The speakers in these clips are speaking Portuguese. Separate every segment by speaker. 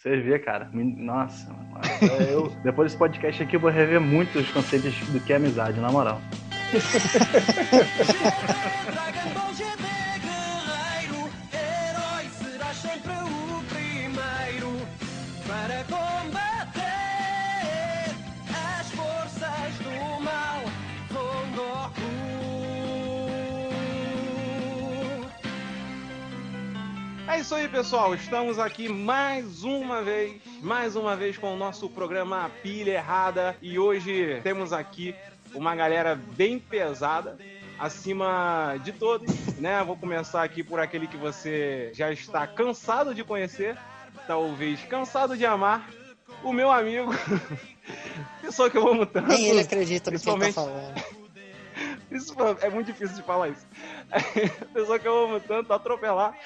Speaker 1: Você vê, cara. Nossa, mano. Eu, depois desse podcast aqui, eu vou rever muito os conceitos do que é amizade, na moral.
Speaker 2: É isso aí, pessoal. Estamos aqui mais uma vez, mais uma vez com o nosso programa Pilha Errada. E hoje temos aqui uma galera bem pesada, acima de todos, né? Vou começar aqui por aquele que você já está cansado de conhecer, talvez cansado de amar, o meu amigo, pessoa que eu amo tanto.
Speaker 3: Nem ele acredita no que ele tá falando.
Speaker 2: Isso é muito difícil de falar isso. pessoa que eu amo tanto, atropelar.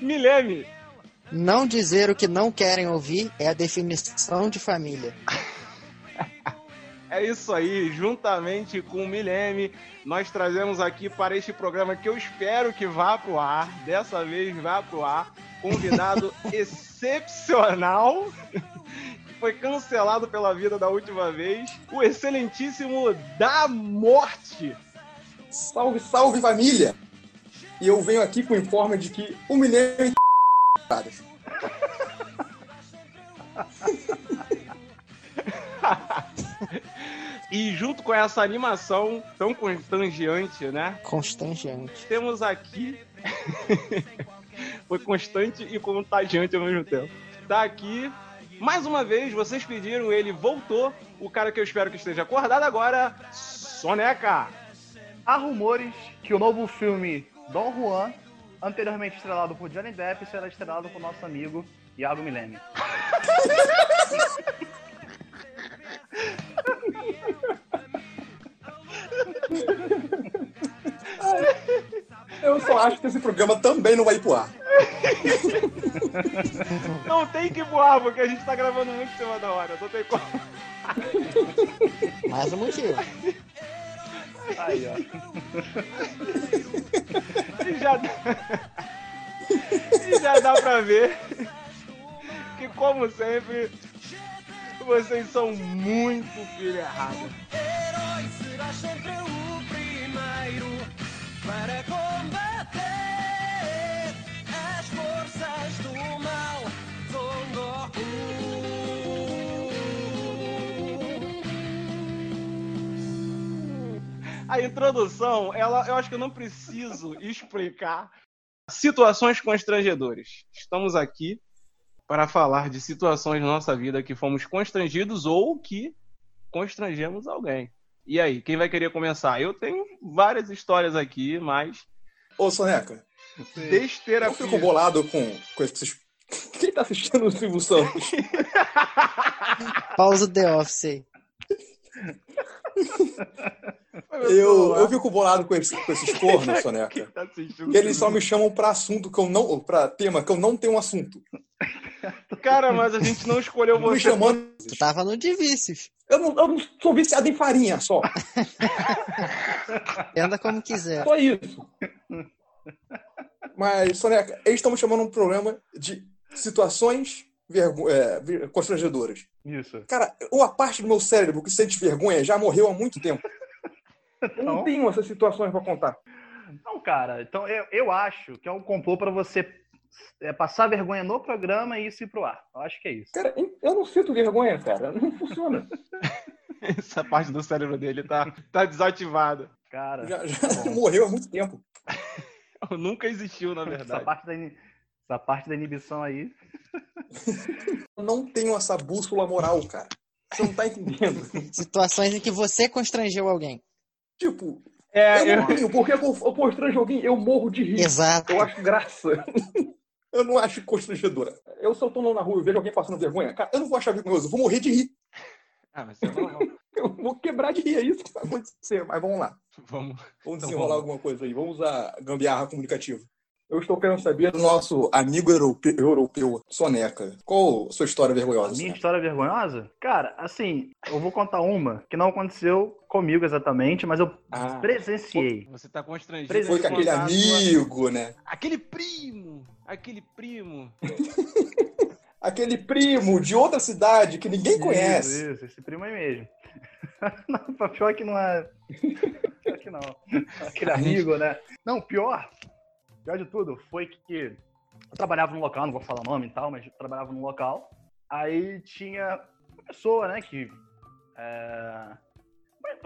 Speaker 2: Milene.
Speaker 3: Não dizer o que não querem ouvir é a definição de família.
Speaker 2: É isso aí, juntamente com o Milene, nós trazemos aqui para este programa que eu espero que vá pro ar, dessa vez vá pro ar, convidado excepcional, que foi cancelado pela vida da última vez, o excelentíssimo da morte.
Speaker 4: Salve, salve família! E eu venho aqui com o informe de que o Milene
Speaker 2: E junto com essa animação tão constangiante, né?
Speaker 3: Constangiante.
Speaker 2: Temos aqui. Foi constante e contagiante ao mesmo tempo. Tá aqui. Mais uma vez, vocês pediram, ele voltou. O cara que eu espero que esteja acordado agora, Soneca.
Speaker 1: Há rumores que o novo filme Dom Juan, anteriormente estrelado por Johnny Depp, será estrelado por nosso amigo Iago Milene.
Speaker 4: Eu só acho que esse programa também não vai ir pro ar.
Speaker 2: Não tem que voar, porque a gente tá gravando muito em cima da hora. Não tem como.
Speaker 3: Mais um motivo.
Speaker 1: Aí, ó.
Speaker 2: E já e já dá pra ver que, como sempre, vocês são muito filho errado. A introdução, ela, eu acho que eu não preciso explicar situações constrangedoras. Estamos aqui para falar de situações na nossa vida que fomos constrangidos ou que constrangemos alguém. E aí, quem vai querer começar? Eu tenho várias histórias aqui, mas.
Speaker 4: Ô, Soneca.
Speaker 2: Besteira.
Speaker 4: Eu fico bolado com, com esses. Quem tá assistindo o Silvio Santos?
Speaker 3: Pausa The Office aí.
Speaker 4: Eu, eu fico bolado com, esse, com esses cornos, Soneca.
Speaker 2: Tá
Speaker 4: que eles só me chamam pra assunto que eu não. pra tema que eu não tenho um assunto.
Speaker 2: Cara, mas a gente não escolheu
Speaker 4: Me
Speaker 2: você.
Speaker 4: chamando.
Speaker 3: Tu tava no de vícios.
Speaker 4: Eu não, eu não sou viciado em farinha só.
Speaker 3: Anda como quiser.
Speaker 4: Só isso. Mas, Soneca, eles estão me chamando um programa de situações vergo- é, constrangedoras.
Speaker 1: Isso.
Speaker 4: Cara, uma parte do meu cérebro que sente vergonha já morreu há muito tempo. Eu não
Speaker 1: Então,
Speaker 4: tenho essas situações pra contar.
Speaker 1: então cara, então eu, eu acho que é um complô pra você é, passar vergonha no programa e isso ir pro ar. Eu acho que é isso.
Speaker 4: Cara, eu não sinto vergonha, cara. Não funciona.
Speaker 2: Essa parte do cérebro dele tá, tá desativada.
Speaker 1: Cara,
Speaker 4: Já, já
Speaker 1: tá
Speaker 4: morreu há muito tempo.
Speaker 2: Nunca existiu, na
Speaker 1: essa
Speaker 2: verdade.
Speaker 1: parte, da, ini- essa parte da inibição aí.
Speaker 4: Eu não tenho essa bússola moral, cara. Você não tá entendendo.
Speaker 3: Situações em que você constrangeu alguém.
Speaker 4: Tipo,
Speaker 2: É,
Speaker 4: eu
Speaker 2: eu,
Speaker 4: não tenho. Porque eu, eu constranjo alguém, eu morro de rir.
Speaker 3: Exato.
Speaker 4: Eu acho graça. Eu não acho constrangedora. Eu, se eu tô na rua e vejo alguém passando vergonha, cara, eu não vou achar vergonhoso, eu vou morrer de rir.
Speaker 2: Ah, mas você não...
Speaker 4: Eu vou quebrar de rir, é isso que vai acontecer. Mas vamos lá.
Speaker 2: Vamos.
Speaker 4: Vamos
Speaker 2: Então,
Speaker 4: desenrolar
Speaker 2: vamos.
Speaker 4: alguma coisa aí. Vamos usar gambiarra comunicativa. Eu estou querendo saber do nosso amigo europe- europeu, Soneca. Qual a sua história
Speaker 1: A
Speaker 4: vergonhosa?
Speaker 1: minha
Speaker 4: Soneca?
Speaker 1: história vergonhosa? Cara, assim, eu vou contar uma que não aconteceu comigo exatamente, mas eu
Speaker 4: Ah,
Speaker 1: presenciei.
Speaker 2: Você tá constrangido.
Speaker 1: Foi
Speaker 4: foi com aquele
Speaker 2: contar a sua-
Speaker 4: amigo, né?
Speaker 2: Aquele primo! Aquele primo!
Speaker 4: Aquele primo de outra cidade que ninguém conhece.
Speaker 1: Isso, isso, esse primo aí mesmo. não, pior que não é. Pior que não. Aquele amigo, né? Não, pior. Pior de tudo foi que eu trabalhava num local, não vou falar nome e tal, mas eu trabalhava num local. Aí tinha uma pessoa, né, que. É...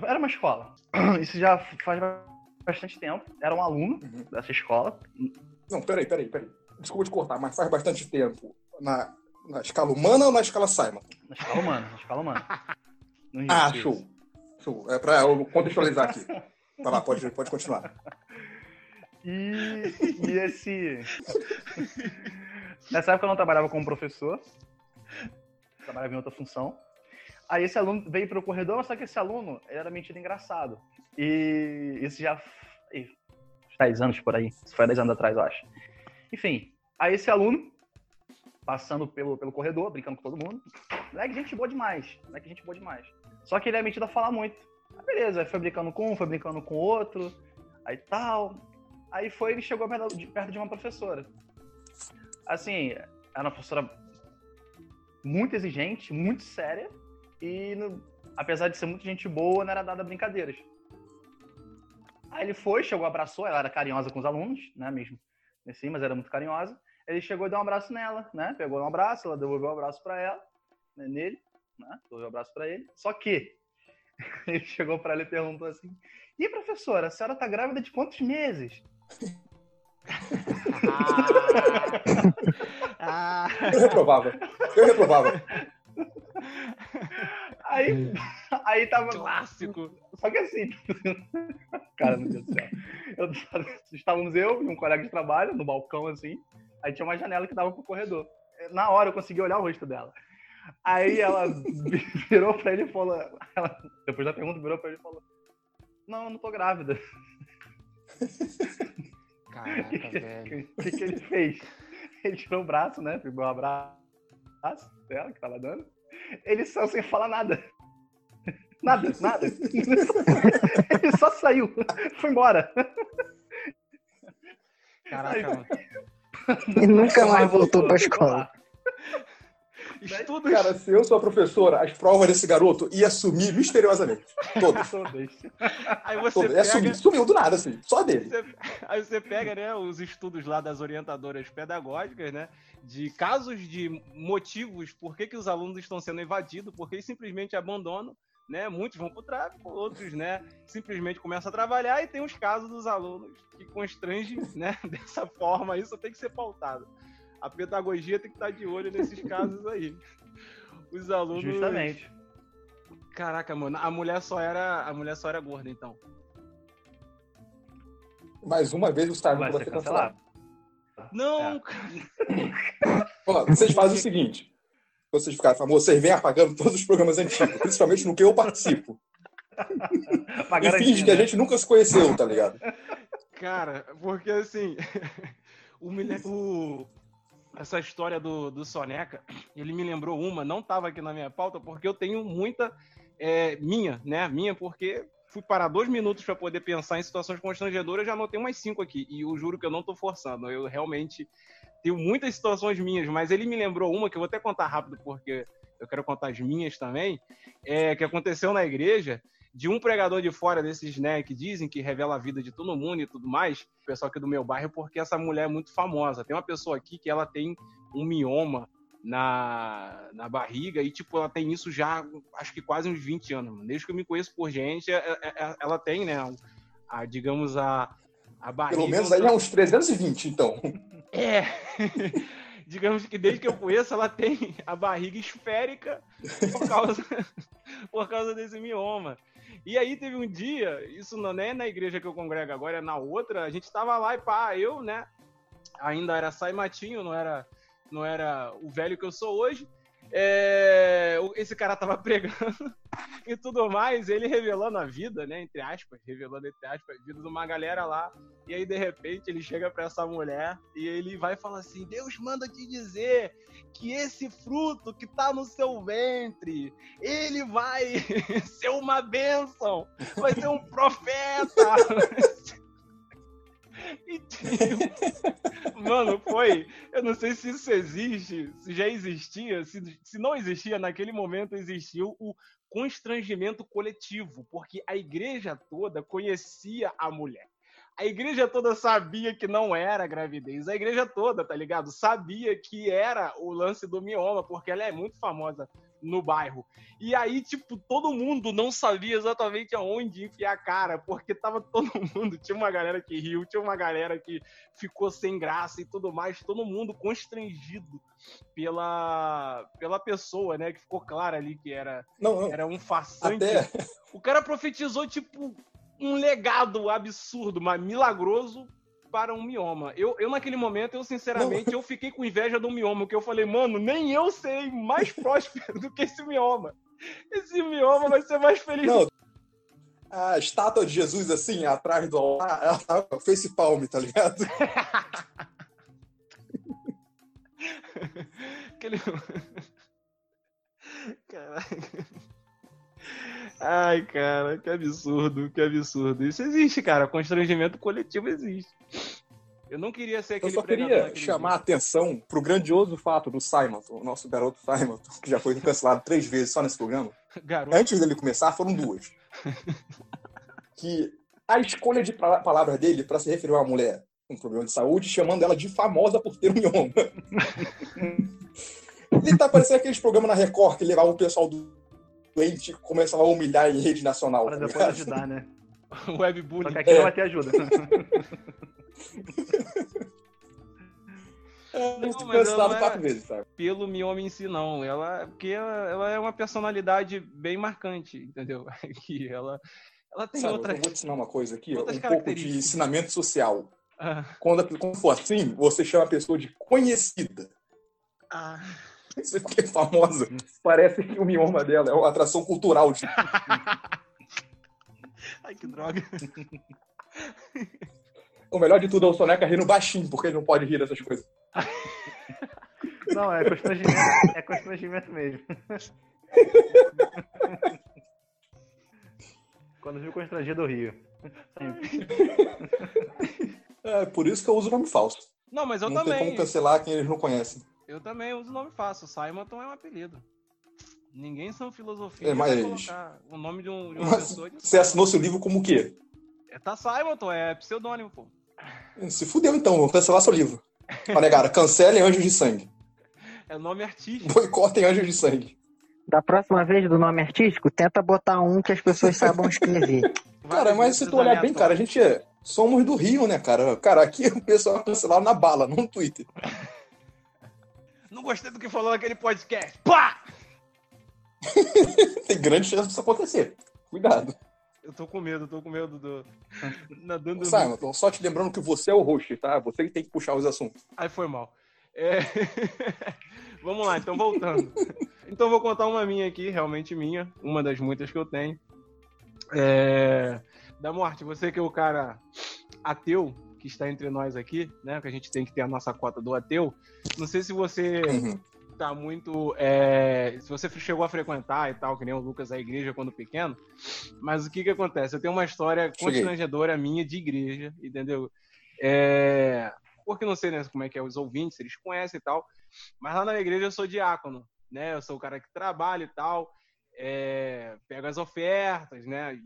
Speaker 1: Era uma escola. Isso já faz bastante tempo. Era um aluno
Speaker 4: Uhum.
Speaker 1: dessa escola.
Speaker 4: Não, peraí, peraí, peraí. Desculpa te cortar, mas faz bastante tempo. Na, na escala humana ou na escala Simon?
Speaker 1: Na escala humana, na escala humana.
Speaker 4: Ah,
Speaker 1: isso.
Speaker 4: show. Show. É pra eu contextualizar aqui. Vai lá, pode, pode continuar.
Speaker 1: E, e esse. Nessa época eu não trabalhava como professor, trabalhava em outra função. Aí esse aluno veio para o corredor, só que esse aluno ele era metido engraçado. E isso já. uns 10 anos por aí. Isso foi há 10 anos atrás, eu acho. Enfim, aí esse aluno, passando pelo, pelo corredor, brincando com todo mundo. Moleque, gente boa demais. Moleque, gente boa demais. Só que ele é metido a falar muito. Aí beleza, aí foi brincando com um, foi brincando com outro, aí tal. Aí foi, ele chegou perto de, uma professora. Assim, era uma professora muito exigente, muito séria, e no- apesar de ser muito gente boa, não era dada brincadeiras. Aí ele foi, chegou, abraçou, ela era carinhosa com os alunos, né, mesmo assim, mas era muito carinhosa. Ele chegou e deu um abraço nela, né, pegou um abraço, ela devolveu um abraço pra ela, né, nele, né, devolveu um abraço pra ele. Só que ele chegou pra ela e perguntou assim: E professora, a senhora tá grávida de quantos meses?
Speaker 2: Ah,
Speaker 4: Eu reprovava. Eu reprovava.
Speaker 1: Aí, aí tava.
Speaker 2: clássico.
Speaker 1: Só que assim, cara, meu Deus do céu. Eu, estávamos eu e um colega de trabalho no balcão assim. Aí tinha uma janela que dava pro corredor. Na hora eu consegui olhar o rosto dela. Aí ela virou pra ele e falou. ela- depois da pergunta, virou pra ele e falou: Não, eu não tô grávida.
Speaker 2: Caraca, velho.
Speaker 1: O que, que ele fez? Ele tirou o braço, né? Pegou o abraço dela que tava dando. Ele saiu sem falar nada. Nada, nada. Ele só saiu. Foi embora.
Speaker 2: Caraca, mano.
Speaker 3: E nunca mais voltou pra escola.
Speaker 2: Estudos.
Speaker 4: Cara, se eu sou a professora, as provas desse garoto ia sumir misteriosamente. Todas.
Speaker 2: Aí você
Speaker 4: Todas.
Speaker 2: Pega.
Speaker 4: sumir. Sumiu do nada, assim. Só dele.
Speaker 2: Você- aí você pega, né, os estudos lá das orientadoras pedagógicas, né, de casos de motivos por que, que os alunos estão sendo evadidos, porque eles simplesmente abandonam, né, muitos vão para o tráfico, outros, né, simplesmente começam a trabalhar e tem os casos dos alunos que constrangem, né, dessa forma, isso tem que ser pautado. A pedagogia tem que estar de olho nesses casos aí. Os alunos...
Speaker 1: Justamente.
Speaker 2: Caraca, mano, a mulher só era, a mulher só era gorda, então.
Speaker 4: Mais uma vez o Simon
Speaker 1: Vai
Speaker 4: vai
Speaker 1: ser
Speaker 4: cancelado.
Speaker 1: cancelado.
Speaker 2: Não,
Speaker 1: É.
Speaker 2: cara.
Speaker 4: Ó, vocês fazem o seguinte. Vocês ficarem famosos, vocês vêm apagando todos os programas antigos, principalmente no que eu participo. E finge que a
Speaker 1: né?
Speaker 4: gente nunca se conheceu, tá ligado?
Speaker 2: Cara, porque assim, o, o- essa história do, do Soneca, ele me lembrou uma, não estava aqui na minha pauta, porque eu tenho muita é, minha, né? Minha, porque fui parar dois minutos para poder pensar em situações constrangedoras, já anotei umas cinco aqui, e eu juro que eu não tô forçando, eu realmente tenho muitas situações minhas, mas ele me lembrou uma que eu vou até contar rápido, porque eu quero contar as minhas também, é, que aconteceu na igreja, de um pregador de fora desses, né, que dizem que revela a vida de todo mundo e tudo mais, o pessoal aqui do meu bairro, porque essa mulher é muito famosa. Tem uma pessoa aqui que ela tem um mioma na, na barriga e, tipo, ela tem isso já, acho que quase uns 20 anos. mano. Desde que eu me conheço por gente, é- é- é- ela tem, né, a, digamos, a, a barriga...
Speaker 4: Pelo menos
Speaker 2: um
Speaker 4: aí é uns 320, então.
Speaker 2: é. Digamos que desde que eu conheço, ela tem a barriga esférica por causa, por causa desse mioma. E aí teve um dia, isso não é na igreja que eu congrego agora, é na outra, a gente tava lá e pá, eu, né, ainda era sai matinho, não era, não era o velho que eu sou hoje. É, esse cara tava pregando e tudo mais, ele revelando a vida, né, entre aspas, revelando entre aspas, a vida de uma galera lá. E aí, de repente, ele chega pra essa mulher e ele vai falar assim: Deus manda te dizer que esse fruto que tá no seu ventre, ele vai ser uma bênção, vai ser um profeta. Tipo, mano, foi. Eu não sei se isso existe, se já existia, se, se não existia, naquele momento existiu o constrangimento coletivo, porque a igreja toda conhecia a mulher. A igreja toda sabia que não era gravidez. A igreja toda, tá ligado? Sabia que era o lance do mioma, porque ela é muito famosa no bairro. E aí, tipo, todo mundo não sabia exatamente aonde enfiar a cara, porque tava todo mundo. Tinha uma galera que riu, tinha uma galera que ficou sem graça e tudo mais, todo mundo constrangido pela, pela pessoa, né? Que ficou claro ali que era,
Speaker 4: Não, não.
Speaker 2: era um farsante.
Speaker 4: Até,
Speaker 2: O cara profetizou, tipo, um legado absurdo, mas milagroso para um mioma. Eu, eu naquele momento, eu sinceramente, eu fiquei com inveja do mioma, porque eu falei, mano, nem eu sei mais próspero do que esse mioma. Esse mioma vai ser mais feliz.
Speaker 4: não. A estátua de Jesus, assim, atrás do altar, ela tava face palm, tá ligado?
Speaker 2: Aquele... Caraca. Ai, cara, que absurdo, que absurdo. Isso existe, cara. Constrangimento coletivo existe. Eu não queria ser
Speaker 4: Eu
Speaker 2: aquele
Speaker 4: só
Speaker 2: pregador
Speaker 4: queria chamar a atenção pro grandioso fato do Simon, o nosso garoto Simon, que já foi cancelado três vezes só nesse programa.
Speaker 2: Garoto.
Speaker 4: Antes dele começar, foram duas. Que a escolha de pa- palavras dele para se referir a uma mulher com problema de saúde, chamando ela de famosa por ter um mioma. Ele tá parecendo aqueles programas na Record que levavam o pessoal do doente e começava a humilhar em rede nacional.
Speaker 1: Para
Speaker 4: tá
Speaker 1: depois
Speaker 4: ligado?
Speaker 1: ajudar, né? Só
Speaker 2: Webbullying.
Speaker 1: que aqui
Speaker 4: É.
Speaker 1: não vai ter ajuda.
Speaker 4: É,
Speaker 2: Não,
Speaker 4: fui
Speaker 2: mas
Speaker 4: cancelado
Speaker 2: ela
Speaker 4: quatro
Speaker 2: é-
Speaker 4: vezes, sabe?
Speaker 2: pelo mioma em si, não. Ela, porque ela, ela é uma personalidade bem marcante, entendeu? Que ela, ela tem
Speaker 4: Sabe,
Speaker 2: outra.
Speaker 4: Eu vou te ensinar uma coisa aqui,
Speaker 2: outras
Speaker 4: um pouco de ensinamento social.
Speaker 2: Ah,
Speaker 4: Quando, quando for assim, você chama a pessoa de conhecida.
Speaker 2: ah.
Speaker 4: Isso porque é famosa. Parece que o mioma dela é uma atração cultural. de-
Speaker 2: Ai, que droga.
Speaker 4: O melhor de tudo é o Soneca rindo baixinho, porque ele não pode rir dessas coisas.
Speaker 1: Não, é constrangimento, é constrangimento mesmo. Quando viu constrangido, eu rio. Sempre.
Speaker 4: É por isso que eu uso nome falso.
Speaker 2: Não, mas eu
Speaker 4: não tem
Speaker 2: também.
Speaker 4: como cancelar quem eles não conhecem.
Speaker 2: Eu também uso nome fácil. Simonton é um apelido. Ninguém são filosofia
Speaker 4: É, mas-
Speaker 2: colocar o nome de, um, de uma
Speaker 4: Mas
Speaker 2: pessoa. De...
Speaker 4: você assinou seu livro como o quê?
Speaker 2: É, tá Simonton, é pseudônimo, pô.
Speaker 4: Se fudeu então, vou cancelar seu livro. Olha, cara, cancelem Anjos de Sangue.
Speaker 2: É nome artístico.
Speaker 4: Boicotem Anjos de Sangue.
Speaker 3: Da próxima vez do nome artístico, tenta botar um que as pessoas saibam escrever.
Speaker 4: Cara, mas se tu olhar bem, cara, a gente é... somos do Rio, né, cara? Cara, aqui o pessoal é cancelado na bala, não no Twitter.
Speaker 2: Não gostei do que falou naquele podcast. Pá!
Speaker 4: Tem grande chance disso acontecer. Cuidado.
Speaker 2: Eu tô com medo, tô com medo do. Nadando.
Speaker 4: Simon, então só te lembrando que você é o host, tá? Você que tem que puxar os assuntos.
Speaker 2: Aí foi mal. É... Vamos lá, então voltando. Então vou contar uma minha aqui, realmente minha, uma das muitas que eu tenho. É... Da morte, você que é o cara ateu que está entre nós aqui, né? Que a gente tem que ter a nossa cota do ateu. Não sei se você
Speaker 4: Uhum.
Speaker 2: tá muito. é, Se você chegou a frequentar e tal, que nem o Lucas a igreja quando pequeno. Mas o que que acontece? Eu tenho uma história
Speaker 4: Cheguei.
Speaker 2: constrangedora minha de igreja, entendeu? É, Porque não sei né, como é que é os ouvintes, se eles conhecem e tal. Mas lá na igreja eu sou diácono, né? Eu sou o cara que trabalha e tal. É... Pego as ofertas, né?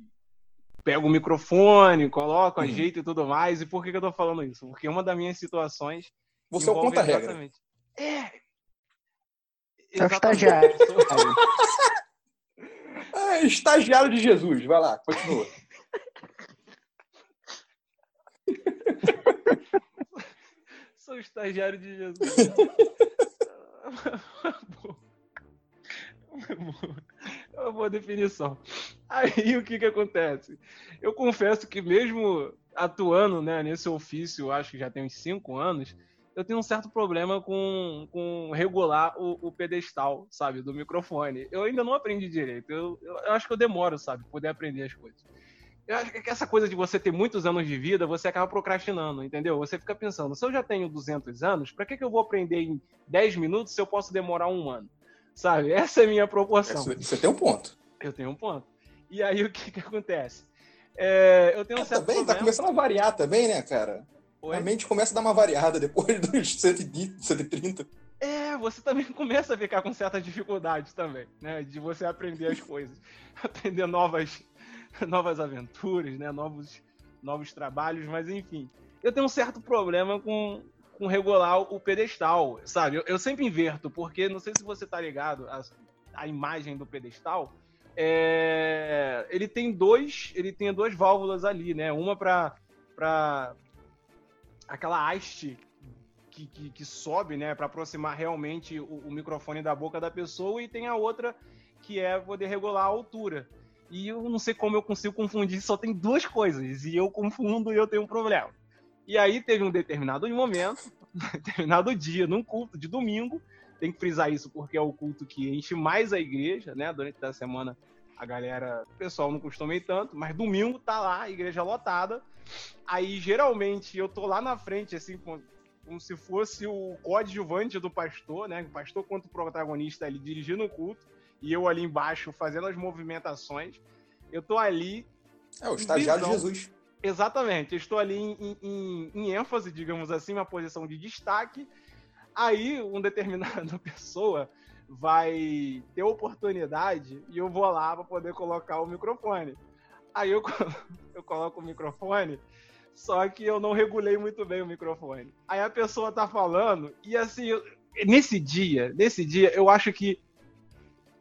Speaker 2: Pego o microfone, coloco,
Speaker 4: Uhum.
Speaker 2: ajeito e tudo mais. E por que, que eu tô falando isso? Porque uma das minhas situações
Speaker 4: Você é o contra-regra.
Speaker 2: exatamente- É.
Speaker 3: É o estagiário.
Speaker 4: Ah, estagiário de Jesus. Vai lá, continua.
Speaker 2: Sou estagiário de Jesus. É uma boa definição. Aí o que que acontece? Eu confesso que mesmo atuando né, nesse ofício, acho que já tem uns cinco anos, eu tenho um certo problema com, com regular o, o pedestal, sabe, do microfone. Eu ainda não aprendi direito. Eu, eu, eu acho que eu demoro, sabe, poder aprender as coisas. Eu acho que essa coisa de você ter muitos anos de vida, você acaba procrastinando, entendeu? Você fica pensando, se eu já tenho 200 anos, pra que, que eu vou aprender em 10 minutos se eu posso demorar um ano? Sabe? Essa é a minha proporção.
Speaker 4: Você tem um ponto.
Speaker 2: Eu tenho um ponto. E aí o que que acontece? É, eu tenho um certo
Speaker 4: também, tá
Speaker 2: problema...
Speaker 4: começando a variar também, né, cara? A mente começa a dar uma variada depois dos 120, 130.
Speaker 2: É, você também começa a ficar com certas dificuldades também, né? De você aprender as coisas. aprender novas, novas aventuras, né? Novos, novos trabalhos, mas enfim. Eu tenho um certo problema com, com regular o pedestal, sabe? Eu, eu sempre inverto, porque não sei se você tá ligado, a, a imagem do pedestal, é, ele tem dois, ele tem duas válvulas ali, né? Uma para para aquela haste que, que, que, sobe, né, para aproximar realmente o, o, microfone da boca da pessoa e tem a outra que é poder regular a altura. E eu não sei como eu consigo confundir, só tem duas coisas e eu confundo e eu tenho um problema. E aí teve um determinado momento, determinado dia, num culto de domingo, tem que frisar isso porque é o culto que enche mais a igreja, né? Durante a semana a galera, o pessoal não costuma ir tanto, mas domingo tá lá, a igreja lotada. Aí geralmente eu tô lá na frente, assim, como se fosse o coadjuvante do pastor, né? O pastor quanto protagonista ali dirigindo o culto e eu ali embaixo fazendo as movimentações. Eu tô ali.
Speaker 4: É, o estagiário visão. Jesus.
Speaker 2: Exatamente, eu estou ali em, em, em, ênfase, digamos assim, uma posição de destaque. Aí, uma determinada pessoa vai ter oportunidade e eu vou lá para poder colocar o microfone. Aí eu, eu coloco o microfone, só que eu não regulei muito bem o microfone. Aí a pessoa tá falando e assim, nesse dia, nesse dia, eu acho que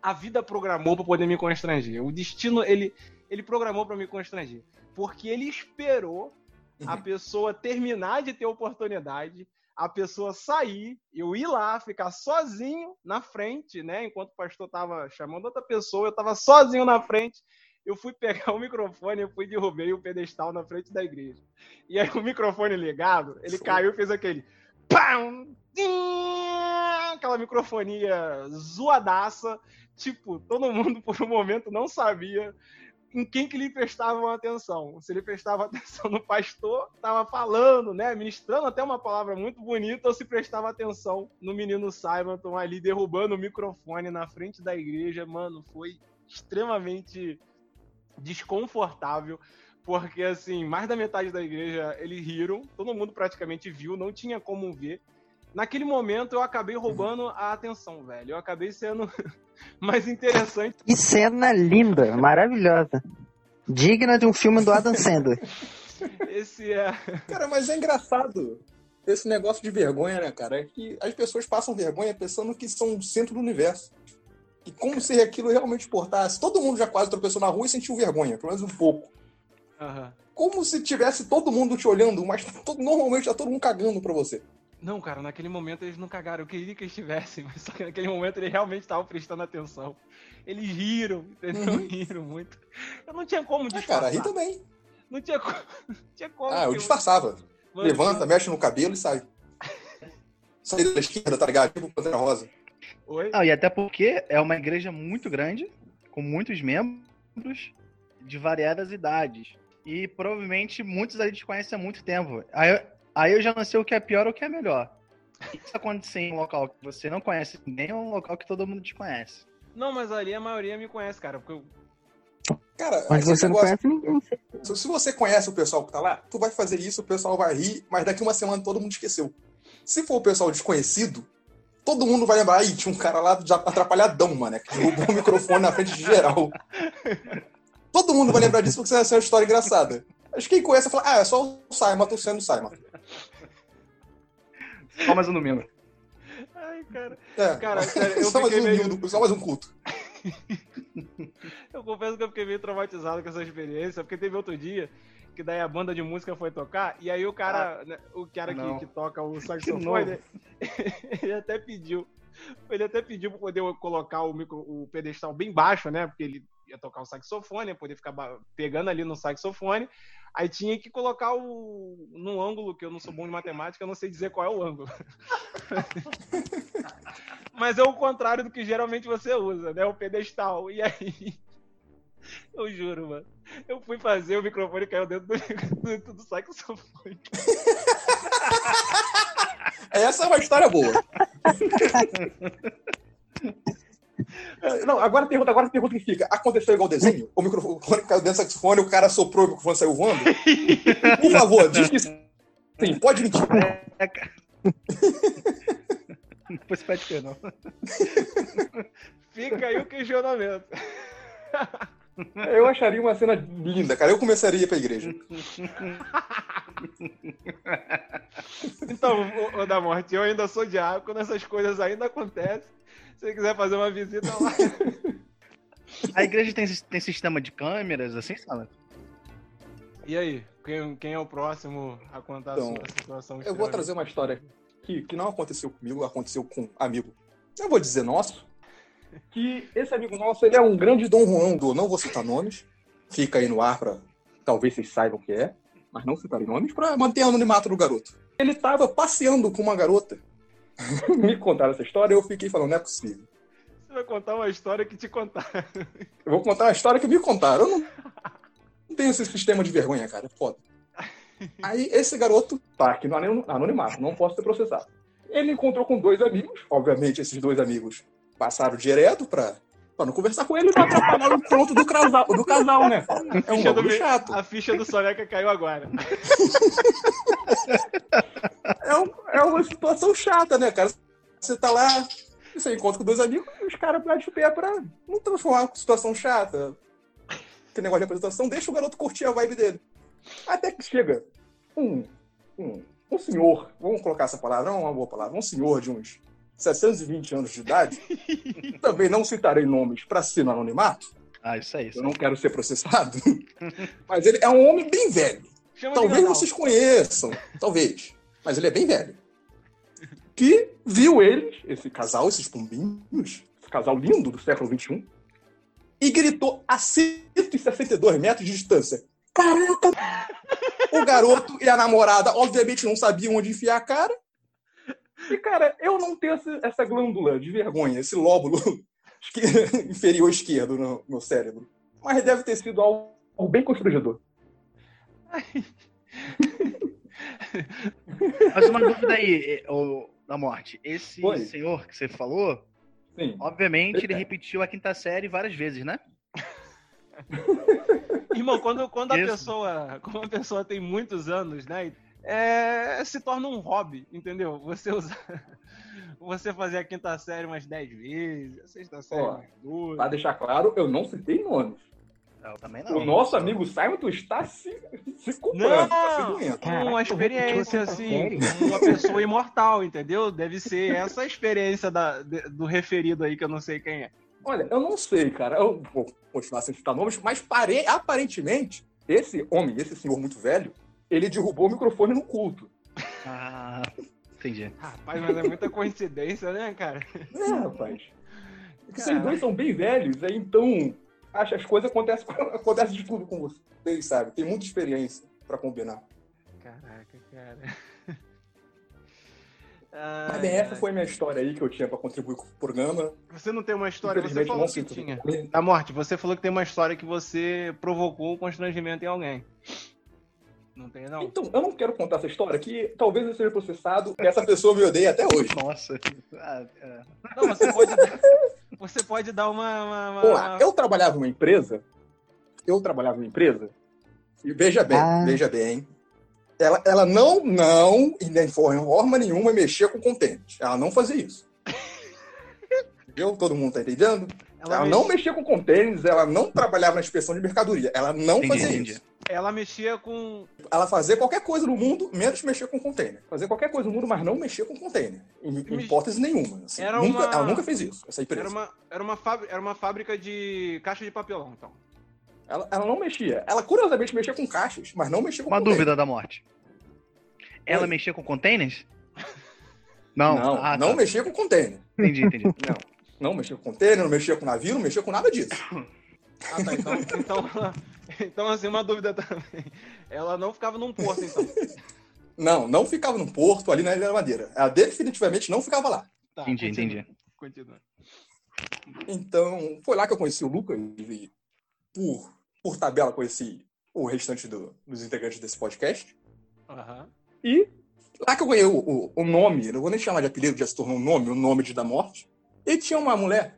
Speaker 2: a vida programou para poder me constranger. O destino ele ele programou para me constranger porque ele esperou a pessoa terminar de ter oportunidade, a pessoa sair, eu ir lá, ficar sozinho na frente, né? Enquanto o pastor tava chamando outra pessoa, eu tava sozinho na frente. Eu fui pegar o microfone, eu fui derrubei o pedestal na frente da igreja. E aí o microfone ligado, ele caiu e fez aquele pam, aquela microfonia zoadaça, tipo, todo mundo por um momento não sabia em quem que lhe prestavam atenção. Se ele prestava atenção no pastor, estava falando, né, ministrando até uma palavra muito bonita, ou se prestava atenção no menino Simon ali derrubando o microfone na frente da igreja, mano, foi extremamente desconfortável, porque assim, mais da metade da igreja eles riram, todo mundo praticamente viu, não tinha como ver. Naquele momento eu acabei roubando a atenção, velho. Eu acabei sendo mais interessante.
Speaker 3: Que cena linda, maravilhosa. Digna de um filme do Adam Sandler.
Speaker 2: Esse é.
Speaker 4: Cara, mas é engraçado esse negócio de vergonha, né, cara? É que as pessoas passam vergonha pensando que são o centro do universo. E como se aquilo realmente importasse. Todo mundo já quase tropeçou na rua e sentiu vergonha, pelo menos um pouco.
Speaker 2: Uhum.
Speaker 4: Como se tivesse todo mundo te olhando, mas todo, normalmente tá todo mundo cagando pra você.
Speaker 2: Não, cara, naquele momento eles não cagaram. Eu queria que eles estivessem, mas só que naquele momento eles realmente estavam prestando atenção. Eles riram, entendeu? Uhum. Riram muito. Eu não tinha como disfarçar.
Speaker 4: Ah, cara, ri também.
Speaker 2: Não tinha, como, não tinha como.
Speaker 4: Ah, eu disfarçava. Mano, Levanta, eu... mexe no cabelo e sai. sai da esquerda, tá ligado? Tipo Pantera Rosa.
Speaker 1: Oi? Não, e até porque é uma igreja muito grande, com muitos membros de variadas idades. E provavelmente muitos ali te conhecem há muito tempo. Aí Aí eu já não sei o que é pior ou o que é melhor. Isso acontecer em um local que você não conhece ou um local que todo mundo te conhece.
Speaker 2: Não, mas ali a maioria me conhece, cara, porque eu...
Speaker 4: Cara,
Speaker 3: mas você não conhece ninguém.
Speaker 4: Se você conhece o pessoal que tá lá, tu vai fazer isso, o pessoal vai rir, mas daqui uma semana todo mundo esqueceu. Se for o pessoal desconhecido, todo mundo vai lembrar, aí tinha um cara lá já atrapalhadão, mano, que derrubou o microfone na frente de geral. Todo mundo vai lembrar disso porque isso é uma história engraçada. Acho que quem conhece fala, ah, é só o Simon, tô sendo o Simon.
Speaker 1: Só mais um domingo.
Speaker 2: Ai, cara.
Speaker 4: É,
Speaker 2: cara,
Speaker 4: sério, eu só, mais um meio... domingo, só mais um culto.
Speaker 2: eu confesso que eu fiquei meio traumatizado com essa experiência, porque teve outro dia que daí a banda de música foi tocar, e aí o cara, ah, né, o cara que, que, toca o saxofone, ele até pediu. Ele até pediu para poder colocar o, micro, o pedestal bem baixo, né? Porque ele ia tocar o saxofone, ia poder ficar pegando ali no saxofone. Aí tinha que colocar o num ângulo que eu não sou bom de matemática, eu não sei dizer qual é o ângulo. Mas é o contrário do que geralmente você usa, né? O pedestal. E aí eu juro, mano. Eu fui fazer, o microfone caiu dentro do, do, do saxofone.
Speaker 4: Essa é uma história boa. Não, agora a pergunta, agora a pergunta que fica: aconteceu igual desenho? O microfone caiu dentro do saxofone, o cara soprou, o microfone saiu voando? Por favor, diz que Sim, pode mentir.
Speaker 1: É, ca- Depois você pode ter, não.
Speaker 2: Fica aí o questionamento.
Speaker 4: Eu acharia uma cena linda, cara. Eu começaria a ir pra igreja.
Speaker 2: Então, ô, ô da morte, eu ainda sou diácono, essas coisas ainda acontecem. Se você quiser fazer uma visita lá.
Speaker 1: A igreja tem, tem sistema de câmeras, assim, Sala?
Speaker 2: E aí, quem, quem é o próximo a contar
Speaker 4: Então,
Speaker 2: a sua situação?
Speaker 4: Eu vou trazer uma história que, que não aconteceu comigo, aconteceu com um amigo. Eu vou dizer nosso. Que esse amigo nosso, ele é um grande Dom Juan do não vou citar nomes. Fica aí no ar pra talvez vocês saibam o que é, mas não citarem nomes pra manter o anonimato do garoto. Ele tava passeando com uma garota. Me contaram essa história e eu fiquei falando, não é possível.
Speaker 2: Você vai contar uma história que te contaram.
Speaker 4: Eu vou contar uma história que me contaram. Eu não, não tenho esse sistema de vergonha, cara. É foda. Aí esse garoto tá aqui no anon- anonimato, não posso ser processado. Ele encontrou com dois amigos, obviamente esses dois amigos passaram direto pra, pra não conversar com ele e não atrapalhar o encontro do casal, do casal né? É um bagulho chato.
Speaker 2: A ficha do Soneca caiu agora.
Speaker 4: É, um- é uma situação chata, né, cara? Você tá lá, você encontra com dois amigos e os caras batem o pé pra não transformar uma situação chata. Que negócio de apresentação, deixa o garoto curtir a vibe dele. Até que chega um, um, um senhor, vamos colocar essa palavra, não é uma boa palavra, um senhor de uns 720 anos de idade, também não citarei nomes para ser no anonimato,
Speaker 1: Ah, isso aí. Isso
Speaker 4: eu não quero ser processado, mas ele é um homem bem velho.
Speaker 2: Chama
Speaker 4: Talvez vocês conheçam, talvez. Mas ele é bem velho. Que viu eles, esse casal, esses pombinhos, esse casal lindo do século XXI, e gritou a 162 metros de distância. Caraca! O garoto e a namorada, obviamente, não sabiam onde enfiar a cara. E, cara, eu não tenho essa, essa glândula de vergonha, esse lóbulo inferior esquerdo no meu cérebro. Mas deve ter sido algo algo bem constrangedor.
Speaker 1: Mas uma dúvida aí, ô, da morte. Esse
Speaker 4: Oi.
Speaker 1: senhor que você falou,
Speaker 4: Sim.
Speaker 1: obviamente, ele
Speaker 4: É.
Speaker 1: repetiu a quinta série várias vezes, né?
Speaker 2: Irmão, quando, quando, a pessoa, quando a pessoa tem muitos anos, né? É, se torna um hobby, entendeu? Você usa. Você fazer a quinta série umas 10 vezes, a sexta série
Speaker 4: Ó,
Speaker 2: umas duas.
Speaker 4: Pra deixar claro, eu não citei nomes.
Speaker 1: Eu também não.
Speaker 4: O nosso amigo Simon tu está se, se culpando, tá se
Speaker 2: Não, uma experiência, assim, uma pessoa imortal, entendeu? Deve ser essa experiência da, de- do referido aí, que eu não sei quem é.
Speaker 4: Olha, eu não sei, cara. Eu vou continuar sem citar nomes, mas pare... aparentemente, esse homem, esse senhor muito velho, ele derrubou o microfone no culto.
Speaker 1: Ah, entendi.
Speaker 2: Rapaz, mas é muita coincidência, né, cara?
Speaker 4: É, rapaz. Vocês dois são bem velhos, aí então acho que as coisas acontecem, acontecem de tudo com vocês, sabe? Tem muita experiência pra combinar.
Speaker 2: Caraca, cara.
Speaker 4: Mas
Speaker 2: Ai,
Speaker 4: bem, essa foi a minha história aí que eu tinha pra contribuir com o programa.
Speaker 2: Você não tem uma história, você
Speaker 4: Infelizmente,
Speaker 2: falou
Speaker 4: não
Speaker 2: que tinha. Na morte, você falou que tem uma história que você provocou um constrangimento em alguém. Não tem, não?
Speaker 4: Então, eu não quero contar essa história que talvez eu seja processado e essa pessoa me odeie até hoje.
Speaker 1: Nossa. Ah, é.
Speaker 2: Não, você pode dar, você pode dar uma... uma, uma-
Speaker 4: Vamos lá, eu trabalhava numa empresa, eu trabalhava numa empresa, e veja bem,
Speaker 3: Ah.
Speaker 4: veja bem, ela, ela não, não, e nem forma, nenhuma, mexia com contêineres. Ela não fazia isso. Entendeu? Todo mundo tá entendendo? Ela,
Speaker 2: Ela,
Speaker 4: não
Speaker 2: mex-
Speaker 4: mexia com contêineres, ela não trabalhava na inspeção de mercadoria. Ela não
Speaker 1: Entendi,
Speaker 4: fazia
Speaker 1: entendi.
Speaker 4: isso.
Speaker 2: Ela mexia com...
Speaker 4: Ela fazia qualquer coisa no mundo, menos mexer com container. Fazia qualquer coisa no mundo, mas não mexia com container. Em, hipótese nenhuma. assim.
Speaker 2: Era
Speaker 4: Nunca-
Speaker 2: uma-
Speaker 4: Ela nunca fez isso, essa empresa.
Speaker 2: Era uma, era, uma fábrica, era uma fábrica de caixa de papelão, então.
Speaker 4: Ela, ela não mexia. Ela, curiosamente, mexia com caixas, mas não mexia com
Speaker 1: Uma
Speaker 4: container.
Speaker 1: dúvida da morte. Ela
Speaker 4: Oi.
Speaker 1: mexia com containers? Não,
Speaker 4: Não,
Speaker 1: ah,
Speaker 4: não
Speaker 1: tá.
Speaker 4: mexia com container.
Speaker 1: Entendi, entendi.
Speaker 4: Não. Não mexia com container, não mexia com navio, não mexia com nada disso.
Speaker 2: Ah, tá. Então, então, então, assim, uma dúvida também. Ela não ficava num porto, então.
Speaker 4: Não, não ficava no porto, ali na Ilha da Madeira. Ela definitivamente não ficava lá.
Speaker 2: Tá,
Speaker 1: Entendi,
Speaker 2: continua,
Speaker 1: entendi.
Speaker 2: Continua.
Speaker 4: Então, foi lá que eu conheci o Lucas e, por, por tabela, conheci o restante do- dos integrantes desse podcast.
Speaker 2: Aham.
Speaker 4: E lá que eu ganhei o, o- o nome, não vou nem chamar de apelido, já se tornou um nome, o nome de da morte. E tinha uma mulher,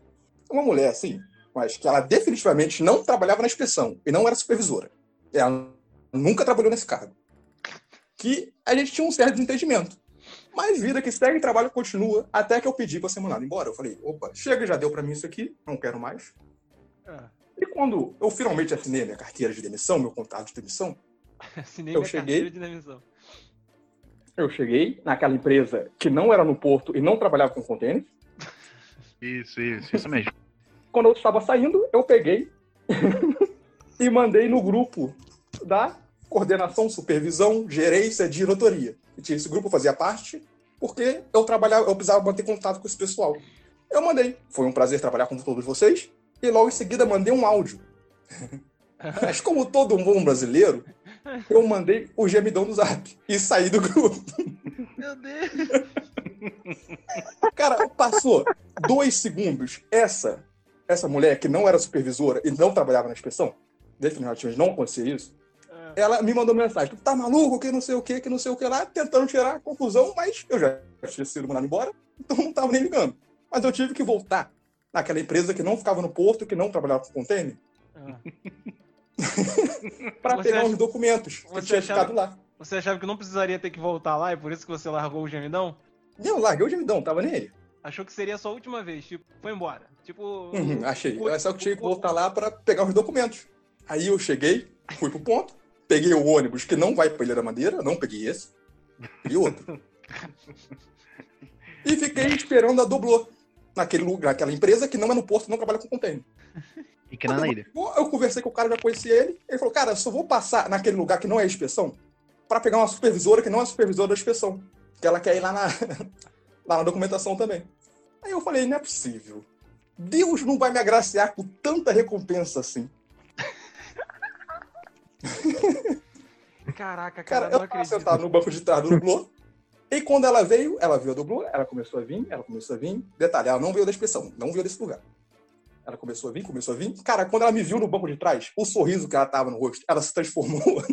Speaker 4: uma mulher assim, mas que ela definitivamente não trabalhava na inspeção e não era supervisora. Ela nunca trabalhou nesse cargo. que a gente tinha um certo desentendimento. Mas vida que segue, trabalho continua, até que eu pedi pra ser mandado embora. Eu falei, opa, chega, já deu pra mim isso aqui, não quero mais.
Speaker 2: Ah,
Speaker 4: E quando eu finalmente assinei minha carteira de demissão, meu contrato de demissão,
Speaker 2: assinei
Speaker 4: Eu
Speaker 2: minha
Speaker 4: cheguei.
Speaker 2: carteira de demissão.
Speaker 4: eu cheguei naquela empresa que não era no porto e não trabalhava com contêiner.
Speaker 1: Isso, isso, isso mesmo.
Speaker 4: Quando eu estava saindo, eu peguei e mandei no grupo da coordenação, supervisão, gerência, diretoria. Esse grupo, fazia parte, porque eu trabalhava, eu precisava manter contato com esse pessoal. Eu mandei. Foi um prazer trabalhar com todos vocês. E logo em seguida mandei um áudio. Mas como todo bom brasileiro, eu mandei o gemidão do zap e saí do grupo.
Speaker 2: Meu Deus!
Speaker 4: Cara, passou dois segundos. Essa, essa mulher que não era supervisora e não trabalhava na inspeção, definitivamente não acontecia isso,
Speaker 2: Ah,
Speaker 4: ela me mandou mensagem, tu tá maluco, que não sei o que, que não sei o que lá, tentando tirar a conclusão, mas eu já tinha sido mandado embora, então não tava nem ligando. Mas eu tive que voltar naquela empresa que não ficava no porto, que não trabalhava com container,
Speaker 2: ah.
Speaker 4: para pegar
Speaker 2: acha-
Speaker 4: uns documentos que
Speaker 2: você
Speaker 4: tinha
Speaker 2: achava-
Speaker 4: ficado lá.
Speaker 2: Você achava que não precisaria ter que voltar lá e por isso que você largou o gemidão?
Speaker 4: Eu larguei o gemidão, tava nem aí.
Speaker 2: Achou que seria a sua última vez, tipo, foi embora. Tipo.
Speaker 4: Uhum, achei. É só que tinha que voltar lá para pegar os documentos. Aí eu cheguei, fui pro ponto, peguei o ônibus que não vai pra Ilha da Madeira, não peguei esse, peguei outro. e fiquei esperando a doblô naquele lugar, naquela empresa que não é no porto, não trabalha com container.
Speaker 1: E que não é na ilha.
Speaker 4: Eu conversei com o cara, já conhecia ele. Ele falou, cara, eu só vou passar naquele lugar que não é inspeção para pegar uma supervisora que não é supervisora da inspeção. Que ela quer ir lá na, lá na documentação também. Aí eu falei, não é possível. Deus não vai me agraciar com tanta recompensa assim.
Speaker 2: Caraca, cara,
Speaker 4: Cara,
Speaker 2: eu não acredito.
Speaker 4: sentado no banco de trás do dublô. e quando ela veio, ela viu a dublô, ela começou a vir, ela começou a vir. Detalhe, ela não veio da inspeção, não veio desse lugar. Ela começou a vir, começou a vir. Cara, quando ela me viu no banco de trás, o sorriso que ela tava no rosto, ela se transformou.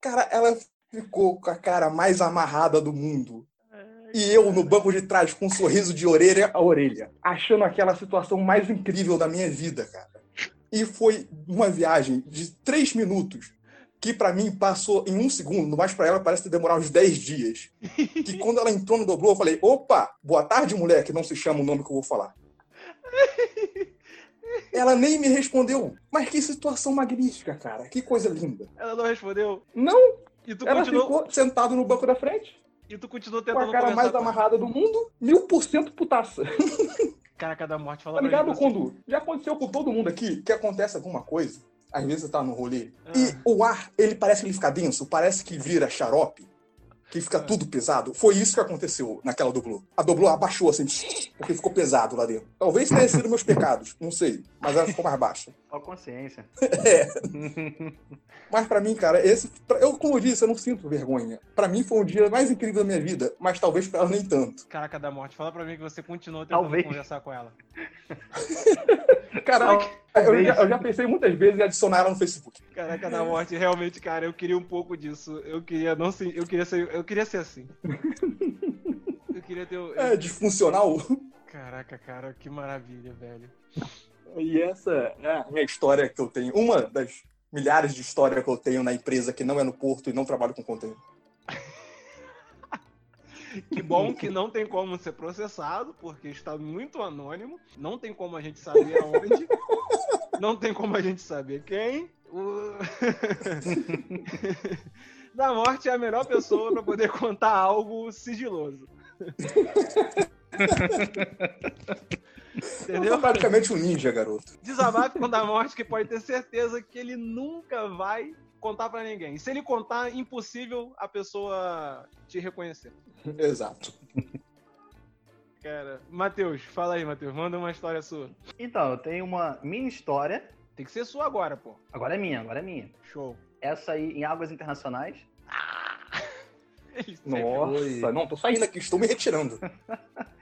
Speaker 4: cara, ela ficou com a cara mais amarrada do mundo. E eu no banco de trás, com um sorriso de orelha a orelha, achando aquela situação mais incrível da minha vida, cara. E foi uma viagem de três minutos, que pra mim passou em um segundo, mas pra ela parece ter demorado uns dez dias. Que quando ela entrou no doblô, eu falei: opa, boa tarde, mulher, que não se chama o nome que eu vou falar. Ela nem me respondeu. Mas que situação magnífica, cara. Que coisa linda.
Speaker 2: Ela não respondeu.
Speaker 4: Não,
Speaker 2: E tu
Speaker 4: ela
Speaker 2: continuou.
Speaker 4: ficou sentado no banco da frente,
Speaker 2: E tu continuou
Speaker 4: com a
Speaker 2: tentando
Speaker 4: cara mais amarrada do mundo, mil por cento putaça.
Speaker 2: Caraca da morte, fala
Speaker 4: Tá ligado quando já aconteceu com todo mundo aqui que acontece alguma coisa, às vezes você tá no rolê,
Speaker 2: Ah.
Speaker 4: e o ar, ele parece que ele fica denso, parece que vira xarope, que fica
Speaker 2: Ah.
Speaker 4: tudo pesado. Foi isso que aconteceu naquela doblô. A doblô abaixou assim, porque ficou pesado lá dentro. Talvez tenha sido meus pecados, não sei, mas ela ficou mais baixa.
Speaker 1: Só consciência.
Speaker 4: Mas pra mim, cara, esse, pra- eu como eu disse, eu não sinto vergonha. Pra mim foi um dia mais incrível da minha vida, mas talvez pra ela nem tanto.
Speaker 2: Caraca da morte, fala pra mim que você continuou tentando
Speaker 1: Talvez.
Speaker 2: conversar com ela.
Speaker 4: Cara, eu, já, eu já pensei muitas vezes em adicionar ela no Facebook.
Speaker 2: Caraca da morte, realmente, cara, eu queria um pouco disso. Eu queria não ser, eu queria ser, eu queria ser assim. Eu queria ter, o-
Speaker 4: É disfuncional.
Speaker 2: caraca, cara, que maravilha, velho.
Speaker 4: E essa é a minha história que eu tenho. Uma das milhares de histórias que eu tenho na empresa que não é no Porto e não trabalho com conteúdo.
Speaker 2: Que bom que não tem como ser processado, porque está muito anônimo. Não tem como a gente saber aonde. Não tem como a gente saber quem. O... da morte é a melhor pessoa para poder contar algo sigiloso.
Speaker 4: Eu
Speaker 2: Entendeu?
Speaker 4: sou praticamente um ninja, garoto.
Speaker 2: Desabafe com o da morte que pode ter certeza que ele nunca vai contar pra ninguém. E se ele contar, impossível a pessoa te reconhecer.
Speaker 4: Exato.
Speaker 2: Cara, Matheus, fala aí, Matheus, manda uma história sua.
Speaker 1: Então, eu tenho uma mini história.
Speaker 2: Tem que ser sua agora, pô.
Speaker 1: Agora é minha, agora é minha.
Speaker 2: Show.
Speaker 1: Essa aí em águas internacionais.
Speaker 2: Sempre-
Speaker 4: Nossa, não, tô saindo aqui, estou me retirando.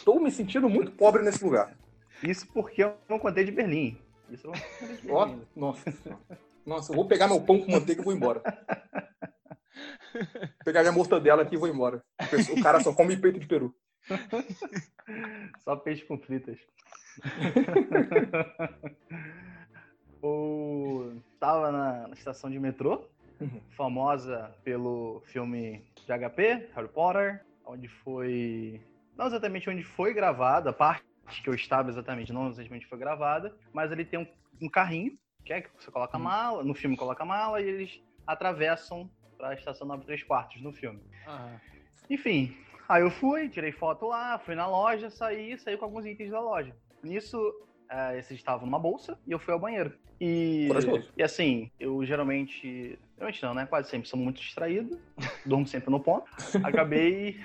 Speaker 4: Estou me sentindo muito pobre nesse lugar.
Speaker 1: Isso porque eu não contei de Berlim. Isso eu não contei de Berlim.
Speaker 4: nossa. Senhora. Nossa, eu vou pegar meu pão com manteiga e vou embora. Vou pegar minha mortadela aqui e vou embora. O cara só come peito de peru.
Speaker 1: Só peixe com fritas. o... Tava na, na estação de metrô.
Speaker 4: Uhum.
Speaker 1: famosa pelo filme de HP, Harry Potter, onde foi. Não exatamente onde foi gravada, a parte que eu estava exatamente, não exatamente foi gravada, mas ele tem um, um carrinho, que é que você coloca a
Speaker 4: Uhum.
Speaker 1: mala, no filme coloca a mala e eles atravessam para a estação 93 quartos no filme. Enfim, aí eu fui, tirei foto lá, fui na loja, saí, saí com alguns itens da loja. Nisso, eh, esses estavam numa bolsa e eu fui ao banheiro. E, e assim, eu geralmente. Geralmente não, né? Quase sempre sou muito distraído, durmo sempre no ponto. Acabei.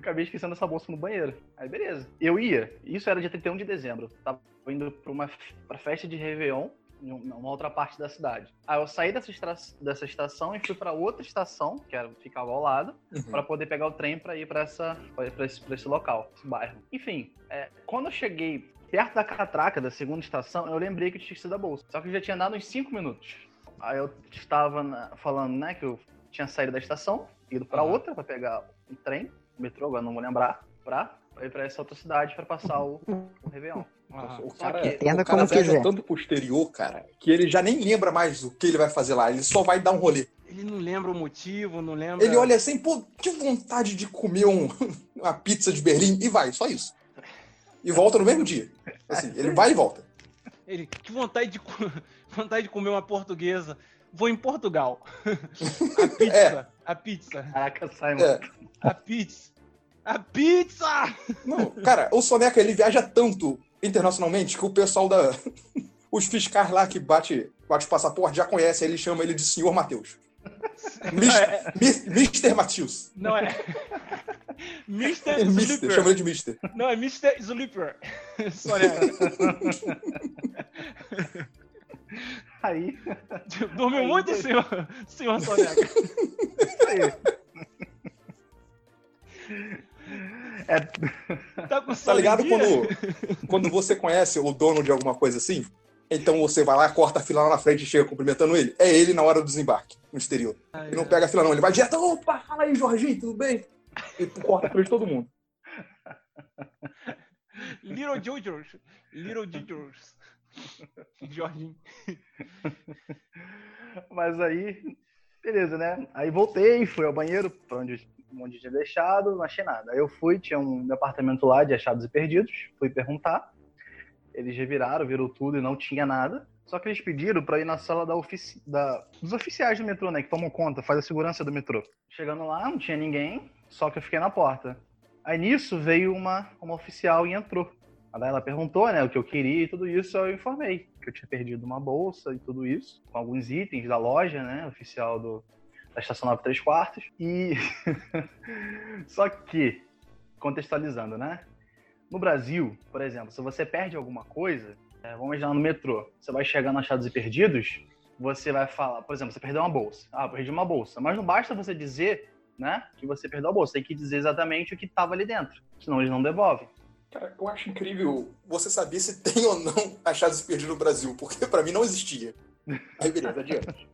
Speaker 1: Acabei esquecendo essa bolsa no banheiro. Aí beleza. Eu ia, isso era dia 31 de dezembro. Tava indo pra uma pra festa de Réveillon em um- numa outra parte da cidade. Aí eu saí dessa, estra- dessa estação e fui pra outra estação, que era, ficava ao lado,
Speaker 4: Uhum.
Speaker 1: para poder pegar o trem para ir para essa para esse, pra esse local, esse bairro. Enfim, é, quando eu cheguei perto da catraca da segunda estação, eu lembrei que eu tinha esquecido a bolsa. Só que eu já tinha andado uns 5 minutos. Aí eu estava na- falando, né, que eu tinha saído da estação, ido para
Speaker 2: Aham.
Speaker 1: outra para pegar um trem, metrô, agora não vou lembrar, pra, pra ir para essa outra cidade para passar o, o Réveillon.
Speaker 2: Aham.
Speaker 4: O cara,
Speaker 1: que-
Speaker 3: Entenda
Speaker 4: o cara
Speaker 3: como quiser.
Speaker 4: tanto posterior, cara, que ele já nem lembra mais o que ele vai fazer lá. Ele só vai dar um rolê.
Speaker 2: Ele não lembra o motivo, não lembra.
Speaker 4: Ele olha assim, pô, que vontade de comer um- uma pizza de Berlim e vai, só isso. E volta no mesmo dia. Assim, ele vai e volta.
Speaker 2: Ele, que vontade de, vontade de comer uma portuguesa. Vou em Portugal. A pizza.
Speaker 4: É.
Speaker 2: A pizza.
Speaker 1: Caraca, Simon.
Speaker 4: É.
Speaker 2: A pizza. A pizza!
Speaker 4: Não, cara, o Soneca ele viaja tanto internacionalmente que o pessoal da. Os fiscais lá que bate, bate o passaporte já conhecem, ele chama ele de Senhor Matheus. Mr. Matheus.
Speaker 2: Não é. Mr.
Speaker 4: É Mister,
Speaker 2: Slipper.
Speaker 4: chama ele de Mister.
Speaker 2: Não, é Mr. Slipper. Soneca.
Speaker 1: Aí,
Speaker 2: Dormiu
Speaker 1: Aí,
Speaker 2: muito, senhor, senhor Soneca.
Speaker 1: aí. É,
Speaker 2: Tá com
Speaker 4: Tá
Speaker 2: sono
Speaker 4: ligado quando, quando você conhece o dono de alguma coisa assim? Então você vai lá, corta a fila lá na frente e chega cumprimentando ele. É ele na hora do desembarque, no exterior. Ele não pega a fila, não. Ele vai direto, opa, fala aí, Jorginho, tudo bem? E corta a fila de todo mundo.
Speaker 2: Little Jojos. Little Jojos. Jorginho.
Speaker 1: Mas aí, beleza, né? Aí voltei, fui ao banheiro, pra onde, onde tinha deixado, não achei nada. Aí eu fui, tinha um departamento lá de achados e perdidos, fui perguntar. Eles reviraram, viram tudo e não tinha nada. Só que eles pediram pra ir na sala da ofici da, dos oficiais do metrô, né? Que tomam conta, faz a segurança do metrô. Chegando lá, não tinha ninguém, só que eu fiquei na porta. Aí nisso veio uma, uma oficial e entrou. Ela perguntou, né, o que eu queria e tudo isso, eu informei que eu tinha perdido uma bolsa e tudo isso, com alguns itens da loja, né, oficial do, da estação 93 quartos. E só que contextualizando, né? No Brasil, por exemplo, se você perde alguma coisa, é, vamos imaginar no metrô, você vai chegar no achados e perdidos, você vai falar, por exemplo, você perdeu uma bolsa. Ah, eu perdi uma bolsa. Mas não basta você dizer, né, que você perdeu a bolsa, tem que dizer exatamente o que estava ali dentro, senão eles não devolvem.
Speaker 4: Cara, eu acho incrível você saber se tem ou não achados perdidos no Brasil, porque pra mim não existia. Aí beleza, adiante.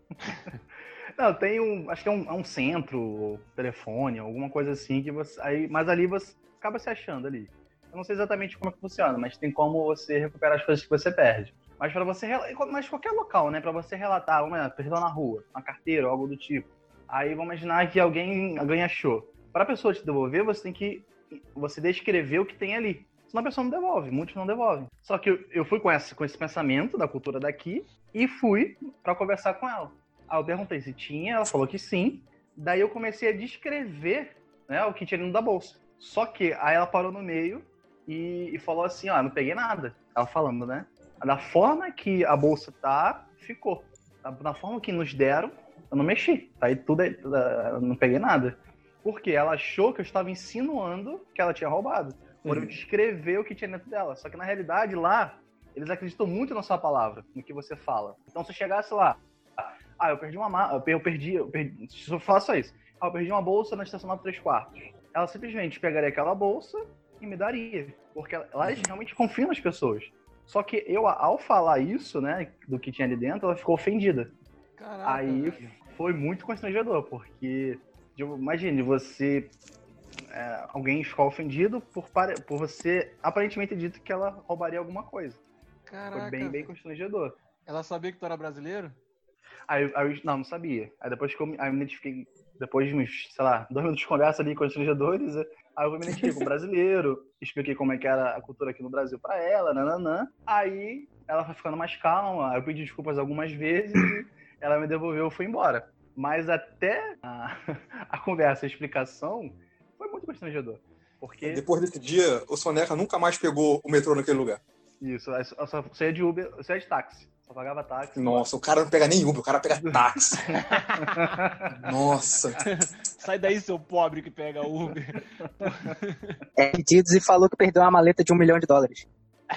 Speaker 1: Não, tem um. Acho que é um, é um centro, telefone, alguma coisa assim que você. Aí, mas ali você acaba se achando ali. Eu não sei exatamente como é que funciona, mas tem como você recuperar as coisas que você perde. Mas para você. Mas qualquer local, né? Pra você relatar, vamos lá, perdeu na rua, na carteira ou algo do tipo. Aí vamos imaginar que alguém, alguém achou. Para a pessoa te devolver, você tem que. Você descrever o que tem ali. Senão a pessoa não devolve, muitos não devolvem. Só que eu, eu fui com, essa, com esse pensamento da cultura daqui e fui para conversar com ela. Aí eu perguntei se tinha, ela falou que sim. Daí eu comecei a descrever né, o que tinha dentro da bolsa. Só que aí ela parou no meio e, e falou assim, ó, não peguei nada. Ela falando, né? Da forma que a bolsa tá, ficou. Da, da forma que nos deram, eu não mexi. Tá aí tudo, aí, eu não peguei nada. Porque ela achou que eu estava insinuando que ela tinha roubado. Por eu descrever o que tinha dentro dela. Só que na realidade lá, eles acreditam muito na sua palavra, no que você fala. Então se eu chegasse lá, ah, eu perdi uma mala, eu perdi, eu perdi, se eu falar só isso, ah, eu perdi uma bolsa na estação 9 3 quartos. Ela simplesmente pegaria aquela bolsa e me daria. Porque ela- elas realmente confiam nas pessoas. Só que eu, ao falar isso, né, do que tinha ali dentro, ela ficou ofendida.
Speaker 2: Caraca.
Speaker 1: Aí foi muito constrangedor, porque imagine você. é, alguém ficar ofendido por, por você aparentemente ter dito que ela roubaria alguma coisa.
Speaker 2: Caraca.
Speaker 1: Foi bem, bem constrangedor.
Speaker 2: Ela sabia que tu era brasileiro?
Speaker 1: Aí, aí não, não sabia. Aí depois que eu me, aí eu me identifiquei, depois de uns, sei lá, dois minutos de conversa ali com os estrangeiros, aí eu me identifiquei com brasileiro, expliquei como é que era a cultura aqui no Brasil pra ela, nananã. Aí ela foi ficando mais calma, aí eu pedi desculpas algumas vezes e ela me devolveu e foi embora. Mas até a, a conversa, a explicação, foi muito constrangedor. Porque,
Speaker 4: Depois desse dia, o Soneca nunca mais pegou o metrô naquele lugar.
Speaker 1: isso, eu só- saía de Uber, eu saía de táxi. Só pagava táxi.
Speaker 4: Nossa, o cara não pega nem Uber, o cara pega táxi. Nossa.
Speaker 2: Sai daí, seu pobre que pega Uber.
Speaker 3: É pedidos e falou que perdeu uma maleta de um milhão de dólares.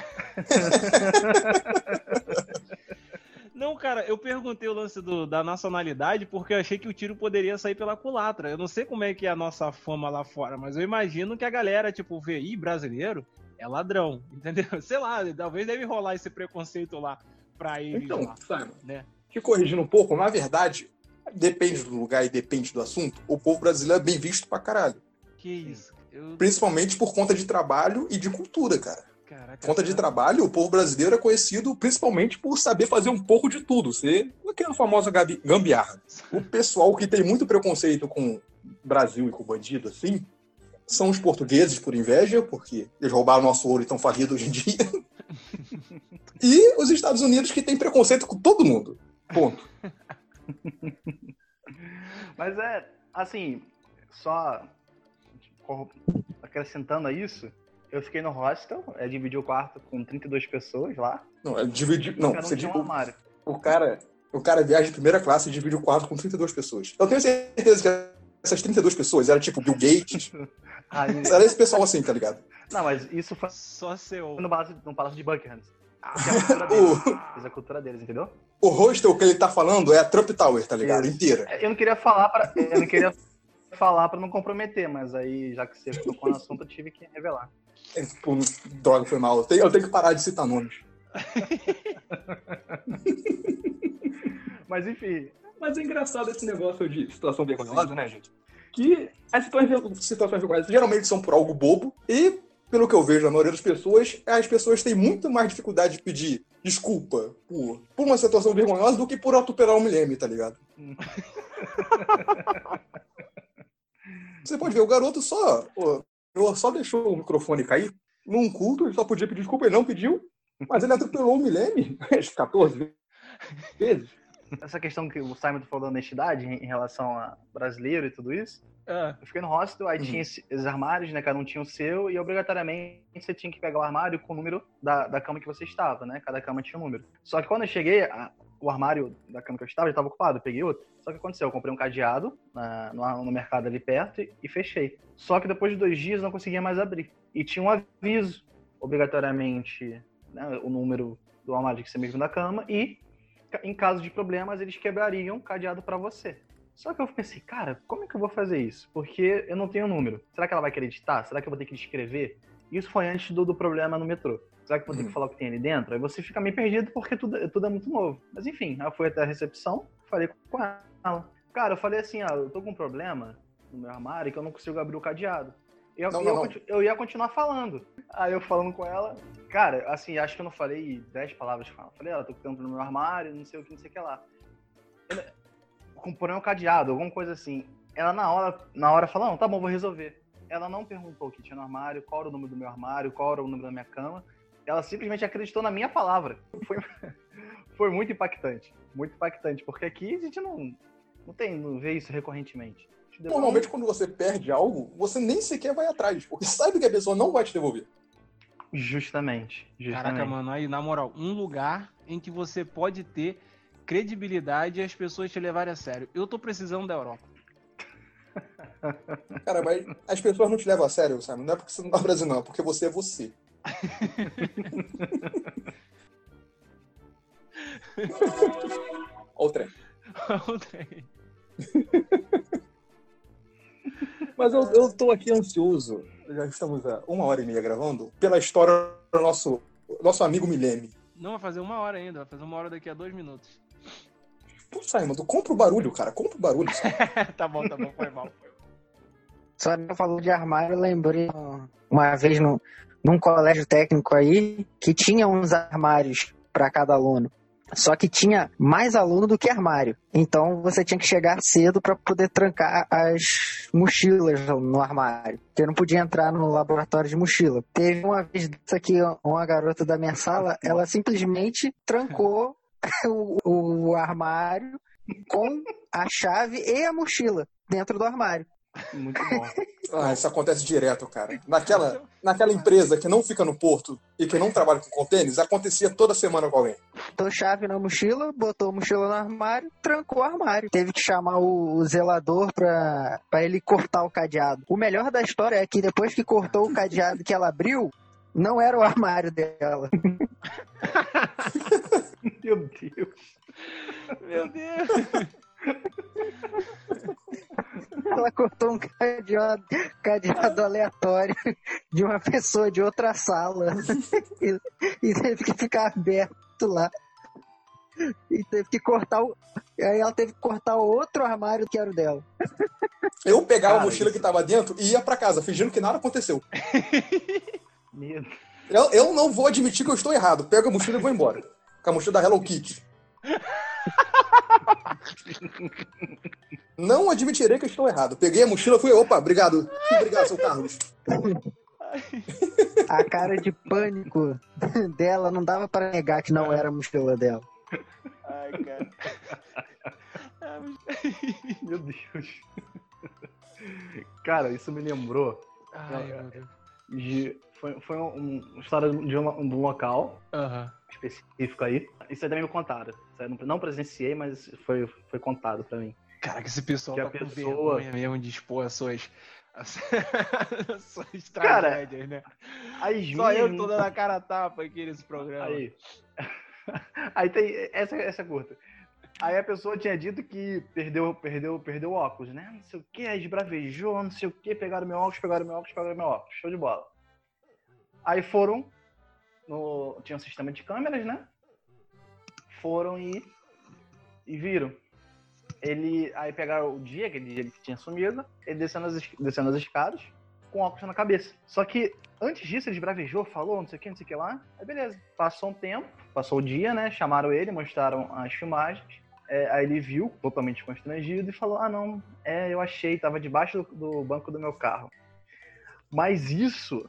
Speaker 2: Não, cara, eu perguntei o lance do- da nacionalidade porque eu achei que o tiro poderia sair pela culatra. Eu não sei como é que é a nossa fama lá fora, mas eu imagino que a galera, tipo, vê, ih, brasileiro é ladrão, entendeu? Sei lá, talvez deve rolar esse preconceito lá pra eles
Speaker 4: Então,
Speaker 2: lá,
Speaker 4: Simon,
Speaker 2: né?
Speaker 4: te corrigindo um pouco, na verdade, depende do lugar e depende do assunto, o povo brasileiro é bem visto pra caralho.
Speaker 2: Que isso? Eu...
Speaker 4: Principalmente por conta de trabalho e de cultura, cara.
Speaker 2: Caraca,
Speaker 4: Por conta de trabalho, o povo brasileiro é conhecido principalmente por saber fazer um pouco de tudo. Ser aquela famosa gambiarra. O pessoal que tem muito preconceito com Brasil e com bandido, assim, são os portugueses por inveja, porque eles roubaram nosso ouro e estão falidos hoje em dia. e os Estados Unidos que tem preconceito com todo mundo. Ponto.
Speaker 1: Mas é, assim, só acrescentando a isso, eu fiquei no hostel, é, dividi o quarto com 32 pessoas lá.
Speaker 4: Não, é dividir. Não,
Speaker 1: um
Speaker 4: você
Speaker 1: um
Speaker 4: diz-
Speaker 1: armário.
Speaker 4: o cara, o cara viaja em primeira classe e divide o quarto com 32 pessoas. Eu tenho certeza que essas 32 pessoas eram tipo Bill Gates.
Speaker 1: Aí,
Speaker 4: Era esse pessoal assim, tá ligado?
Speaker 1: não, mas isso foi
Speaker 2: Só seu.
Speaker 1: no palácio, no palácio de Buckingham. Que é a cultura deles. Fiz a cultura deles, entendeu?
Speaker 4: O hostel que ele tá falando é a Trump Tower, tá ligado?
Speaker 1: Isso.
Speaker 4: Inteira.
Speaker 1: Eu não queria falar para, eu não queria falar para não comprometer, mas aí já que você tocou no assunto, eu tive que revelar.
Speaker 4: É, Pô, droga, foi mal. Eu tenho, eu tenho que parar de citar nomes.
Speaker 1: Mas enfim,
Speaker 4: Mas é engraçado esse negócio de situação vergonhosa, né, gente? Que as situações, situações vergonhosas geralmente são por algo bobo e, pelo que eu vejo na maioria das pessoas, as pessoas têm muito mais dificuldade de pedir desculpa por, por uma situação vergonhosa do que por atropelar um milhame, tá ligado? Você pode ver, o garoto só, só deixou o microfone cair num culto, ele só podia pedir desculpa, ele não pediu, mas ele atropelou um milheme 14 vezes.
Speaker 1: essa questão que o Simon falou da honestidade em relação a brasileiro e tudo isso,
Speaker 2: Ah,
Speaker 1: eu fiquei no hostel, aí
Speaker 4: Uhum.
Speaker 1: tinha esse- esses armários, né? Cada um tinha o seu, e obrigatoriamente você tinha que pegar o armário com o número da, da cama que você estava, né? Cada cama tinha um número. Só que quando eu cheguei, a- o armário da cama que eu estava já estava ocupado, peguei outro. Só que aconteceu, eu comprei um cadeado na- no, no mercado ali perto e, e fechei. Só que depois de dois dias não conseguia mais abrir. E tinha um aviso, obrigatoriamente, né, o número do armário que você mesmo da cama, e em caso de problemas eles quebrariam o cadeado para você. Só que eu pensei, cara, como é que eu vou fazer isso? Porque eu não tenho número. Será que ela vai acreditar? Será que eu vou ter que escrever? Isso foi antes do, do problema no metrô. Será que eu vou ter
Speaker 4: Uhum.
Speaker 1: que falar o que tem ali dentro? Aí você fica meio perdido porque tudo, tudo é muito novo. Mas enfim, eu fui até a recepção, falei com ela. Cara, eu falei assim, ó, eu tô com um problema no meu armário que eu não consigo abrir o cadeado. Eu,
Speaker 4: Não,
Speaker 1: eu,
Speaker 4: não,
Speaker 1: eu ia continuar falando. Aí eu falando com ela, cara, assim, acho que eu não falei dez palavras com ela. Falei, ó, tô com tempo no meu armário, não sei o que, não sei o que lá. Eu- Com problema cadeado, alguma coisa assim. Ela na hora, na hora falou, não, tá bom, vou resolver. Ela não perguntou o que tinha no armário, qual era o número do meu armário, qual era o número da minha cama. Ela simplesmente acreditou na minha palavra. Foi, foi muito impactante. Muito impactante, porque aqui a gente não, não tem, não vê isso recorrentemente.
Speaker 4: Normalmente, quando você perde algo, você nem sequer vai atrás, porque sabe que a pessoa não vai te devolver.
Speaker 1: Justamente. justamente.
Speaker 2: Caraca, mano, aí, na moral, um lugar em que você pode ter credibilidade e as pessoas te levarem a sério. Eu tô precisando da Europa.
Speaker 4: Cara, mas as pessoas não te levam a sério, sabe? Não é porque você não tá Brasil, não, é porque você é você. Olha o trem. Mas eu, eu tô aqui ansioso, já estamos há uma hora e meia gravando, pela história do nosso, nosso amigo Milene.
Speaker 2: Não, vai fazer uma hora ainda, vai fazer uma hora daqui a dois minutos.
Speaker 4: Pô, Simon, tu compra o barulho, cara, compra o barulho.
Speaker 2: tá bom, tá bom, foi mal.
Speaker 3: Só que falou de armário, eu lembrei uma vez no, num colégio técnico aí que tinha uns armários para cada aluno. Só que tinha mais aluno do que armário. Então você tinha que chegar cedo para poder trancar as mochilas no armário. Você não podia entrar no laboratório de mochila. Teve uma vez dessa aqui, uma garota da minha sala, ela simplesmente trancou o, o armário com a chave e a mochila dentro do armário.
Speaker 1: Muito bom.
Speaker 4: Ah, isso acontece direto, cara. Naquela, naquela empresa que não fica no porto e que não trabalha com contêineres, acontecia toda semana com alguém.
Speaker 3: Botou chave na mochila, botou a mochila no armário, trancou o armário. Teve que chamar o, zelador pra, pra ele cortar o cadeado. O melhor da história é que depois que cortou o cadeado que ela abriu, não era o armário dela.
Speaker 1: Meu Deus.
Speaker 2: Meu Deus.
Speaker 3: Ela cortou um cadeado, cadeado aleatório de uma pessoa de outra sala. E, e teve que ficar aberto lá. E teve que cortar o. Aí ela teve que cortar o outro armário que era o dela.
Speaker 4: Eu pegava
Speaker 1: Cara,
Speaker 4: a mochila
Speaker 1: isso-
Speaker 4: que tava dentro e ia pra casa, fingindo que nada aconteceu.
Speaker 1: Meu
Speaker 4: Eu, eu não vou admitir que eu estou errado. Pego a mochila e vou embora. Com a mochila da Hello Kitty. Não admitirei que eu estou errado. Peguei a mochila e fui, opa, obrigado. Obrigado, seu Carlos.
Speaker 3: A cara de pânico dela não dava para negar que não era a mochila dela.
Speaker 2: Ai, cara.
Speaker 1: Meu Deus. Cara, isso me lembrou
Speaker 2: Ai, Deus.
Speaker 1: de. Foi, foi um- uma história de um, de um local
Speaker 2: Aham.
Speaker 1: Específico aí. Isso aí também me contaram. Não- presenciei, mas foi, foi contado pra mim.
Speaker 2: Cara, que esse pessoal
Speaker 1: Que a
Speaker 2: tá com
Speaker 1: pessoa-
Speaker 2: vergonha mesmo de expor as suas, as, as suas
Speaker 1: Cara,
Speaker 2: tragédias, né? Só eu tô dando a cara a tapa aqui nesse programa.
Speaker 1: Aí. Aí tem. Essa, essa curta. Aí a pessoa tinha dito que perdeu, perdeu, perdeu o óculos, né? Não sei o que, aí esbravejou, não sei o que, pegaram meu óculos, pegaram meu óculos, pegaram meu óculos. Show de bola. Aí foram. No, tinha um sistema de câmeras, né? Foram e. E viram. Ele. Aí pegaram o dia, aquele dia que tinha sumido, ele descendo as, es- descendo as escadas, com óculos na cabeça. Só que antes disso, ele esbravejou, falou, não sei o que, não sei o que lá. Aí beleza. Passou um tempo, passou o dia, né? Chamaram ele, mostraram as filmagens. É, aí ele viu, totalmente constrangido, e falou: Ah, não, é, eu achei, tava debaixo do, do banco do meu carro. Mas isso,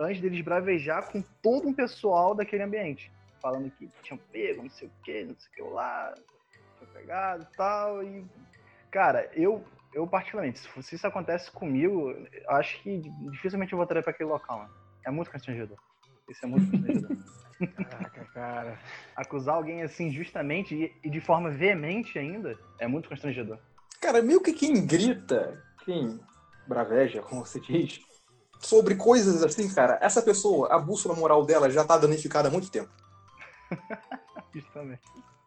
Speaker 1: antes dele esbravejar com todo um pessoal daquele ambiente. Falando que tinham pego, não sei o que, não sei o que lá, foi pegado e tal. E, cara, eu, eu particularmente, se, isso acontece comigo, acho que dificilmente eu voltaria pra aquele local, mano. É muito constrangedor. Isso é muito constrangedor.
Speaker 2: Caraca, cara.
Speaker 1: Acusar alguém assim justamente e, e de forma veemente ainda é muito constrangedor.
Speaker 4: Cara, meio que quem grita, quem braveja, como você diz, sobre coisas assim, cara, essa pessoa, a bússola moral dela já tá danificada há muito tempo.
Speaker 1: Justamente.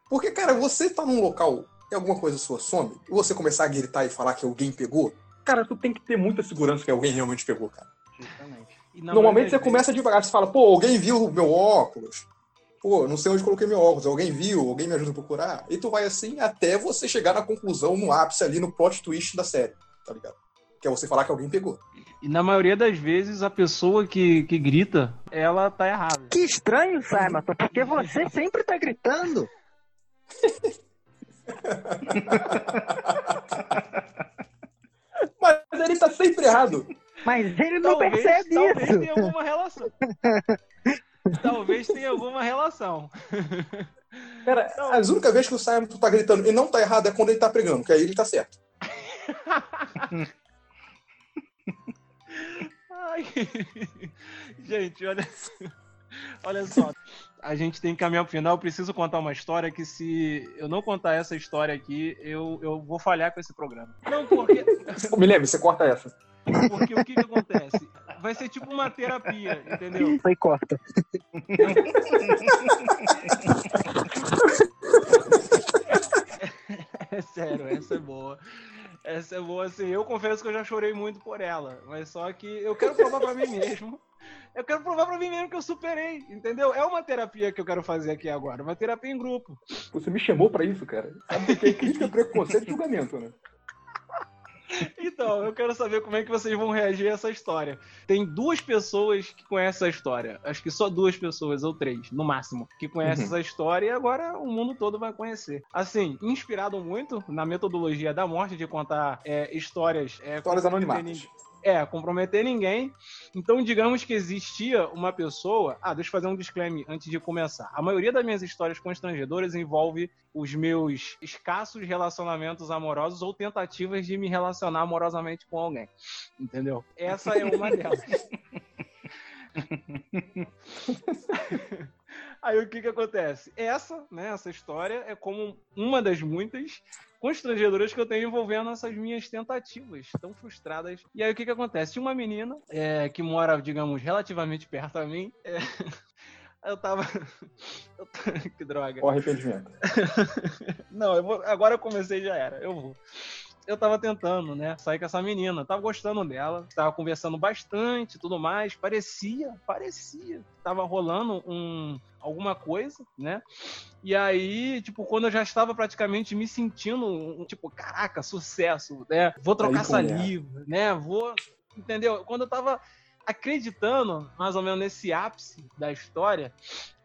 Speaker 4: Porque, cara, você tá num local e alguma coisa sua some, e você começar a gritar e falar que alguém pegou, cara, tu tem que ter muita segurança que alguém realmente pegou, cara.
Speaker 1: Justamente.
Speaker 2: E
Speaker 4: Normalmente você
Speaker 2: das
Speaker 4: começa devagar, você fala, pô, alguém viu meu óculos. Pô, não sei onde coloquei meu óculos, alguém viu, alguém me ajuda a procurar. E tu vai assim até você chegar na conclusão, no ápice ali, no plot twist da série, tá ligado? Que é você falar que alguém pegou.
Speaker 2: E na maioria das vezes a pessoa que, que grita, ela tá errada.
Speaker 3: Que estranho, Simon, porque você sempre tá gritando.
Speaker 4: Mas ele tá sempre errado.
Speaker 3: Mas ele não
Speaker 2: talvez,
Speaker 3: percebe
Speaker 2: talvez
Speaker 3: isso.
Speaker 2: tenha alguma relação. talvez tenha alguma relação.
Speaker 4: Cara, as únicas vezes que o Simon tá gritando e não tá errado é quando ele tá pregando, que aí ele tá certo.
Speaker 2: Ai. Gente, olha, olha só. A gente tem que caminhar pro final. Eu preciso contar uma história que, se eu não contar essa história aqui, eu, eu vou falhar com esse programa. Não, porque,
Speaker 4: Ô, Me lembra, você corta essa.
Speaker 2: porque o que, que acontece? Vai ser tipo uma terapia, entendeu?
Speaker 3: Foi corta.
Speaker 2: É sério, essa é boa. Essa é boa, assim. Eu confesso que eu já chorei muito por ela. Mas só que eu quero provar pra mim mesmo. Eu quero provar pra mim mesmo que eu superei, entendeu? É uma terapia que eu quero fazer aqui agora. Uma terapia em grupo.
Speaker 4: Você me chamou pra isso, cara. Sabe que é crítica, preconceito e julgamento, né?
Speaker 2: Então, eu quero saber como é que vocês vão reagir a essa história. Tem duas pessoas que conhecem essa história. Acho que só duas pessoas, ou três, no máximo, que conhecem
Speaker 4: Uhum.
Speaker 2: essa história e agora o mundo todo vai conhecer. Assim, inspirado muito na metodologia da morte de contar é, histórias. É,
Speaker 4: Histórias anonimadas.
Speaker 2: É, comprometer ninguém. Então, digamos que existia uma pessoa. Ah, deixa eu fazer um disclaimer antes de começar. A maioria das minhas histórias constrangedoras envolve os meus escassos relacionamentos amorosos ou tentativas de me relacionar amorosamente com alguém. Entendeu? Essa é uma delas. Aí o que que acontece? Essa, né, essa história é como uma das muitas constrangedoras que eu tenho envolvendo essas minhas tentativas tão frustradas. E aí o que que acontece? Tinha uma menina é, que mora, digamos, relativamente perto a mim. é, Eu tava. eu t- que droga.
Speaker 4: Ó, arrependimento.
Speaker 2: Não, eu vou... agora eu comecei já era. Eu vou. Eu tava tentando, né, sair com essa menina. Tava gostando dela, tava conversando bastante, tudo mais. Parecia, parecia tava rolando um alguma coisa, né? E aí, tipo, quando eu já estava praticamente me sentindo, tipo, caraca, sucesso, né? Vou trocar
Speaker 4: Aí, ela.
Speaker 2: saliva, né? Vou, entendeu? Quando eu tava acreditando, mais ou menos nesse ápice da história,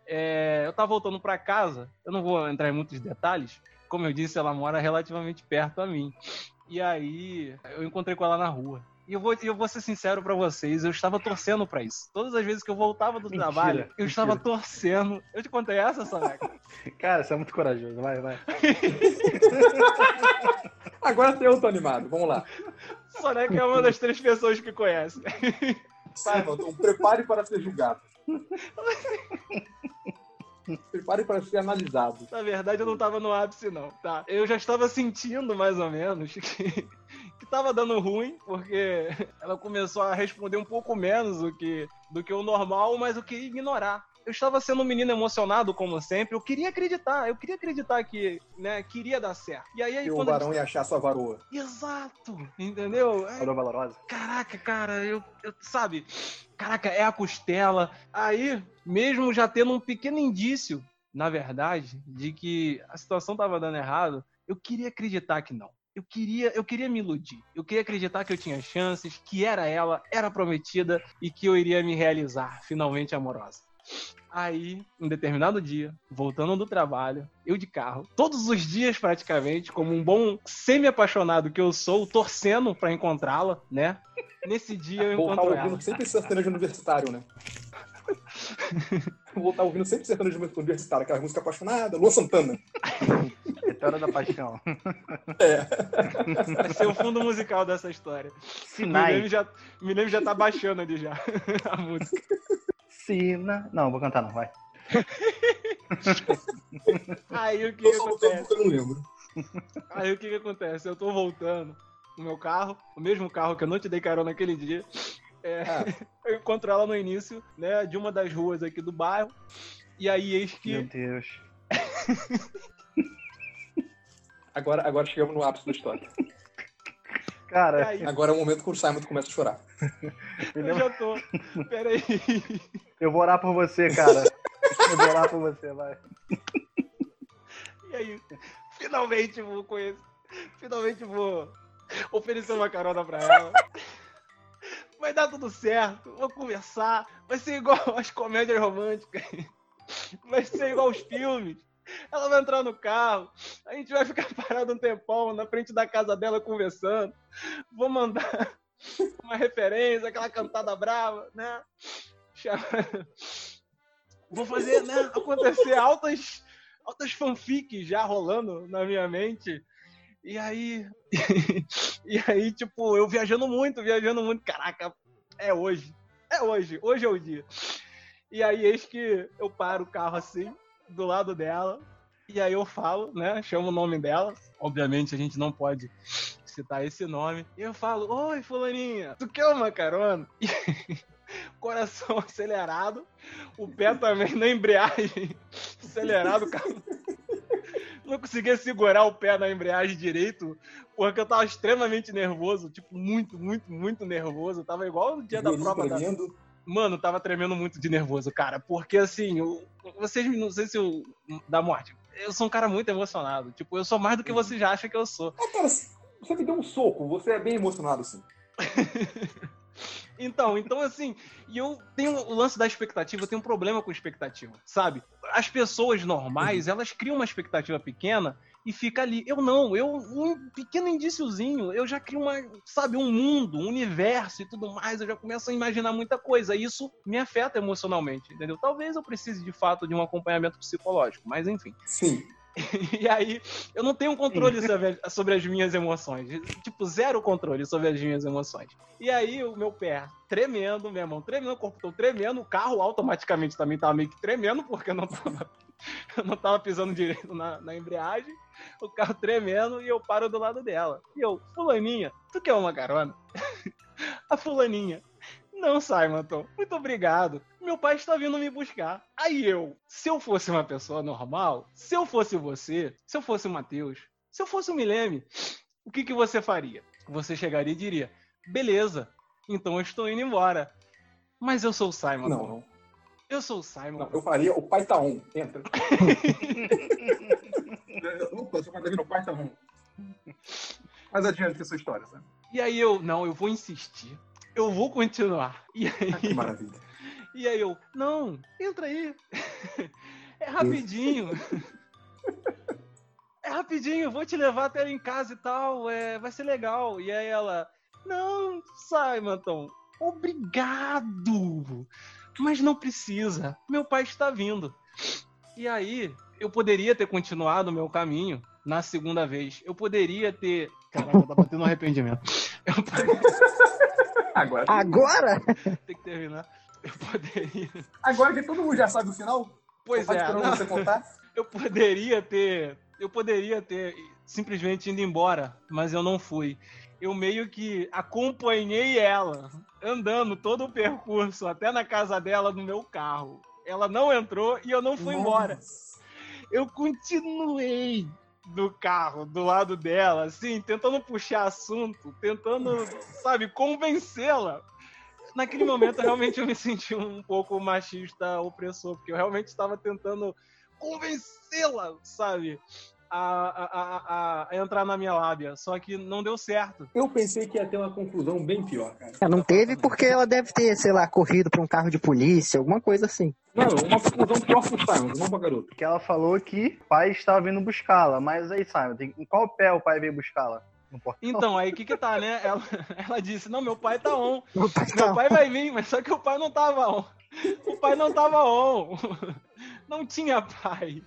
Speaker 2: é, eu tava voltando pra casa. Eu não vou entrar em muitos detalhes. Como eu disse, ela mora relativamente perto a mim. E aí, eu encontrei com ela na rua. E eu vou, eu vou ser sincero pra vocês, eu estava torcendo pra isso. Todas as vezes que eu voltava do
Speaker 1: Mentira,
Speaker 2: trabalho, eu
Speaker 1: mentira.
Speaker 2: estava torcendo. Eu te contei essa, Soneca?
Speaker 1: Cara, você é muito corajoso. Vai, vai.
Speaker 4: Agora eu tô animado. Vamos lá.
Speaker 2: Soneca é uma das três pessoas que conhece.
Speaker 4: Simon, então prepare para ser julgado. Prepare para ser analisado.
Speaker 2: Na verdade, eu não tava no ápice, não, tá? Eu já estava sentindo, mais ou menos, que, que tava dando ruim, porque ela começou a responder um pouco menos do que, do que o normal, mas eu queria ignorar. Eu estava sendo um menino emocionado, como sempre. Eu queria acreditar, eu queria acreditar que, né, queria dar certo. E aí, aí
Speaker 4: E o
Speaker 2: quando. a
Speaker 4: varão ia achar sua varoa.
Speaker 2: Exato! Entendeu? É,
Speaker 1: Falou valorosa.
Speaker 2: Caraca, cara, eu, eu- sabe? Caraca, é a costela. Aí, mesmo já tendo um pequeno indício, na verdade, de que a situação tava dando errado, eu queria acreditar que não. Eu queria, eu queria me iludir. Eu queria acreditar que eu tinha chances, que era ela, era prometida e que eu iria me realizar, finalmente amorosa. Aí, um determinado dia, voltando do trabalho, eu de carro, todos os dias praticamente, como um bom semi-apaixonado que eu sou, torcendo pra encontrá-la, né? Nesse dia eu
Speaker 4: Voltar
Speaker 2: encontro ela.
Speaker 4: ouvindo sempre sertanejo universitário, né? Voltar ouvindo sempre sertanejo universitário, aquela música apaixonada, Luan Santana.
Speaker 1: Meteora da paixão.
Speaker 2: Vai ser o fundo musical dessa história. Me lembro já, me lembro já tá baixando ali já a música.
Speaker 1: Sina. Não, vou cantar não, vai.
Speaker 2: Aí o que, que acontece?
Speaker 4: eu não lembro.
Speaker 2: Aí o que, que acontece? Eu tô voltando no meu carro, o mesmo carro que eu não te dei carona naquele dia. É,
Speaker 4: Ah.
Speaker 2: eu encontro ela no início, né, de uma das ruas aqui do bairro. E aí eis
Speaker 1: Meu
Speaker 2: que
Speaker 1: Deus.
Speaker 4: Agora, agora chegamos no ápice da história.
Speaker 1: Cara,
Speaker 2: aí,
Speaker 4: Agora é o momento que o Simon começa a chorar.
Speaker 2: eu já tô. Peraí.
Speaker 1: Eu vou orar por você, cara. Eu vou orar por você, vai.
Speaker 2: E aí, finalmente vou conhecer. Finalmente vou oferecer uma carona pra ela. Vai dar tudo certo, vou conversar. Vai ser igual as comédias românticas. Vai ser igual os filmes. Ela vai entrar no carro, a gente vai ficar parado um tempão na frente da casa dela conversando. Vou mandar uma referência, aquela cantada brava, né? Vou fazer, né, acontecer altas altas fanfics já rolando na minha mente. E aí. e aí, tipo, eu viajando muito, viajando muito. Caraca, é hoje. É hoje. Hoje é o dia. E aí, eis que eu paro o carro assim, do lado dela. E aí eu falo, né? Chamo o nome dela. Obviamente a gente não pode citar esse nome. E eu falo, oi, fulaninha, tu quer uma carona? Coração acelerado, o pé também na embreagem acelerado, o carro. Não conseguia segurar o pé na embreagem direito, porque eu tava extremamente nervoso, tipo, muito, muito, muito nervoso. Eu tava igual no dia da prova da,
Speaker 4: tremendo.
Speaker 2: Mano, eu tava tremendo muito de nervoso, cara. Porque assim, eu, vocês não sei se eu. Da morte. Eu sou um cara muito emocionado. Tipo, eu sou mais do que você já acha que eu sou.
Speaker 4: Ah, cara, você me deu um soco, você é bem emocionado assim.
Speaker 2: Então, então assim, e eu tenho o lance da expectativa, eu tenho um problema com expectativa, sabe? As pessoas normais, elas criam uma expectativa pequena e fica ali. Eu não, eu um pequeno indíciozinho, eu já crio uma, sabe, um mundo, um universo e tudo mais, eu já começo a imaginar muita coisa. E isso me afeta emocionalmente, entendeu? Talvez eu precise de fato de um acompanhamento psicológico, mas enfim.
Speaker 4: Sim.
Speaker 2: E aí, eu não tenho controle sobre, sobre, as minhas emoções. Tipo, zero controle sobre as minhas emoções. E aí, o meu pé tremendo, minha mão tremendo, o corpo todo tremendo, o carro automaticamente também tava meio que tremendo, porque eu não tava, eu não tava pisando direito na, na embreagem. O carro tremendo e eu paro do lado dela. E eu, Fulaninha, tu quer uma carona? A Fulaninha, não, Simonton, muito obrigado. Meu pai está vindo me buscar. Aí eu, se eu fosse uma pessoa normal, se eu fosse você, se eu fosse o Matheus, se eu fosse o Milene, o que, que você faria? Você chegaria e diria: beleza, então eu estou indo embora. Mas eu sou o Simon.
Speaker 4: Não, não.
Speaker 2: Eu sou o Simon.
Speaker 4: Não, eu faria o pai tá on. Entra. Opa, seu pai tá o pai tá on. Mais adiante que a sua história, sabe?
Speaker 2: E aí eu, não, eu vou insistir eu vou continuar. E aí,
Speaker 4: que maravilha.
Speaker 2: E aí eu, não, entra aí. É rapidinho. É rapidinho, vou te levar até em casa e tal, é, vai ser legal. E aí ela, não, Simonton, obrigado. Mas não precisa, meu pai está vindo. E aí, eu poderia ter continuado o meu caminho na segunda vez. Eu poderia ter. Caraca, tá batendo um arrependimento. Eu poderia...
Speaker 3: Agora? Agora?
Speaker 2: Tem que terminar. Eu poderia.
Speaker 4: Agora que todo mundo já sabe o final?
Speaker 2: Pois é.
Speaker 4: Não. Você contar?
Speaker 2: Eu poderia ter. Eu poderia ter simplesmente ido embora, mas eu não fui. Eu meio que acompanhei ela, andando todo o percurso até na casa dela no meu carro. Ela não entrou e eu não fui Nossa. embora. Eu continuei do carro, do lado dela, assim, tentando puxar assunto, tentando, sabe, convencê-la. Naquele momento, realmente, eu me senti um pouco machista opressor, porque eu realmente estava tentando convencê-la, sabe? A, a, a, entrar na minha lábia. Só que não deu certo.
Speaker 4: Eu pensei que ia ter uma conclusão bem pior, cara.
Speaker 3: É, não teve porque ela deve ter, sei lá, corrido pra um carro de polícia, alguma coisa assim.
Speaker 4: Não, uma conclusão pior pro Simon, não pra garota.
Speaker 1: Que ela falou que o pai estava vindo buscá-la. Mas aí, Simon, tem... em qual pé o pai veio buscá-la?
Speaker 2: Então, aí o que que tá, né? Ela, ela disse, não, meu pai tá on. Meu pai, tá meu pai vai vir, mas só que o pai não tava on. O pai não tava on. Não tinha pai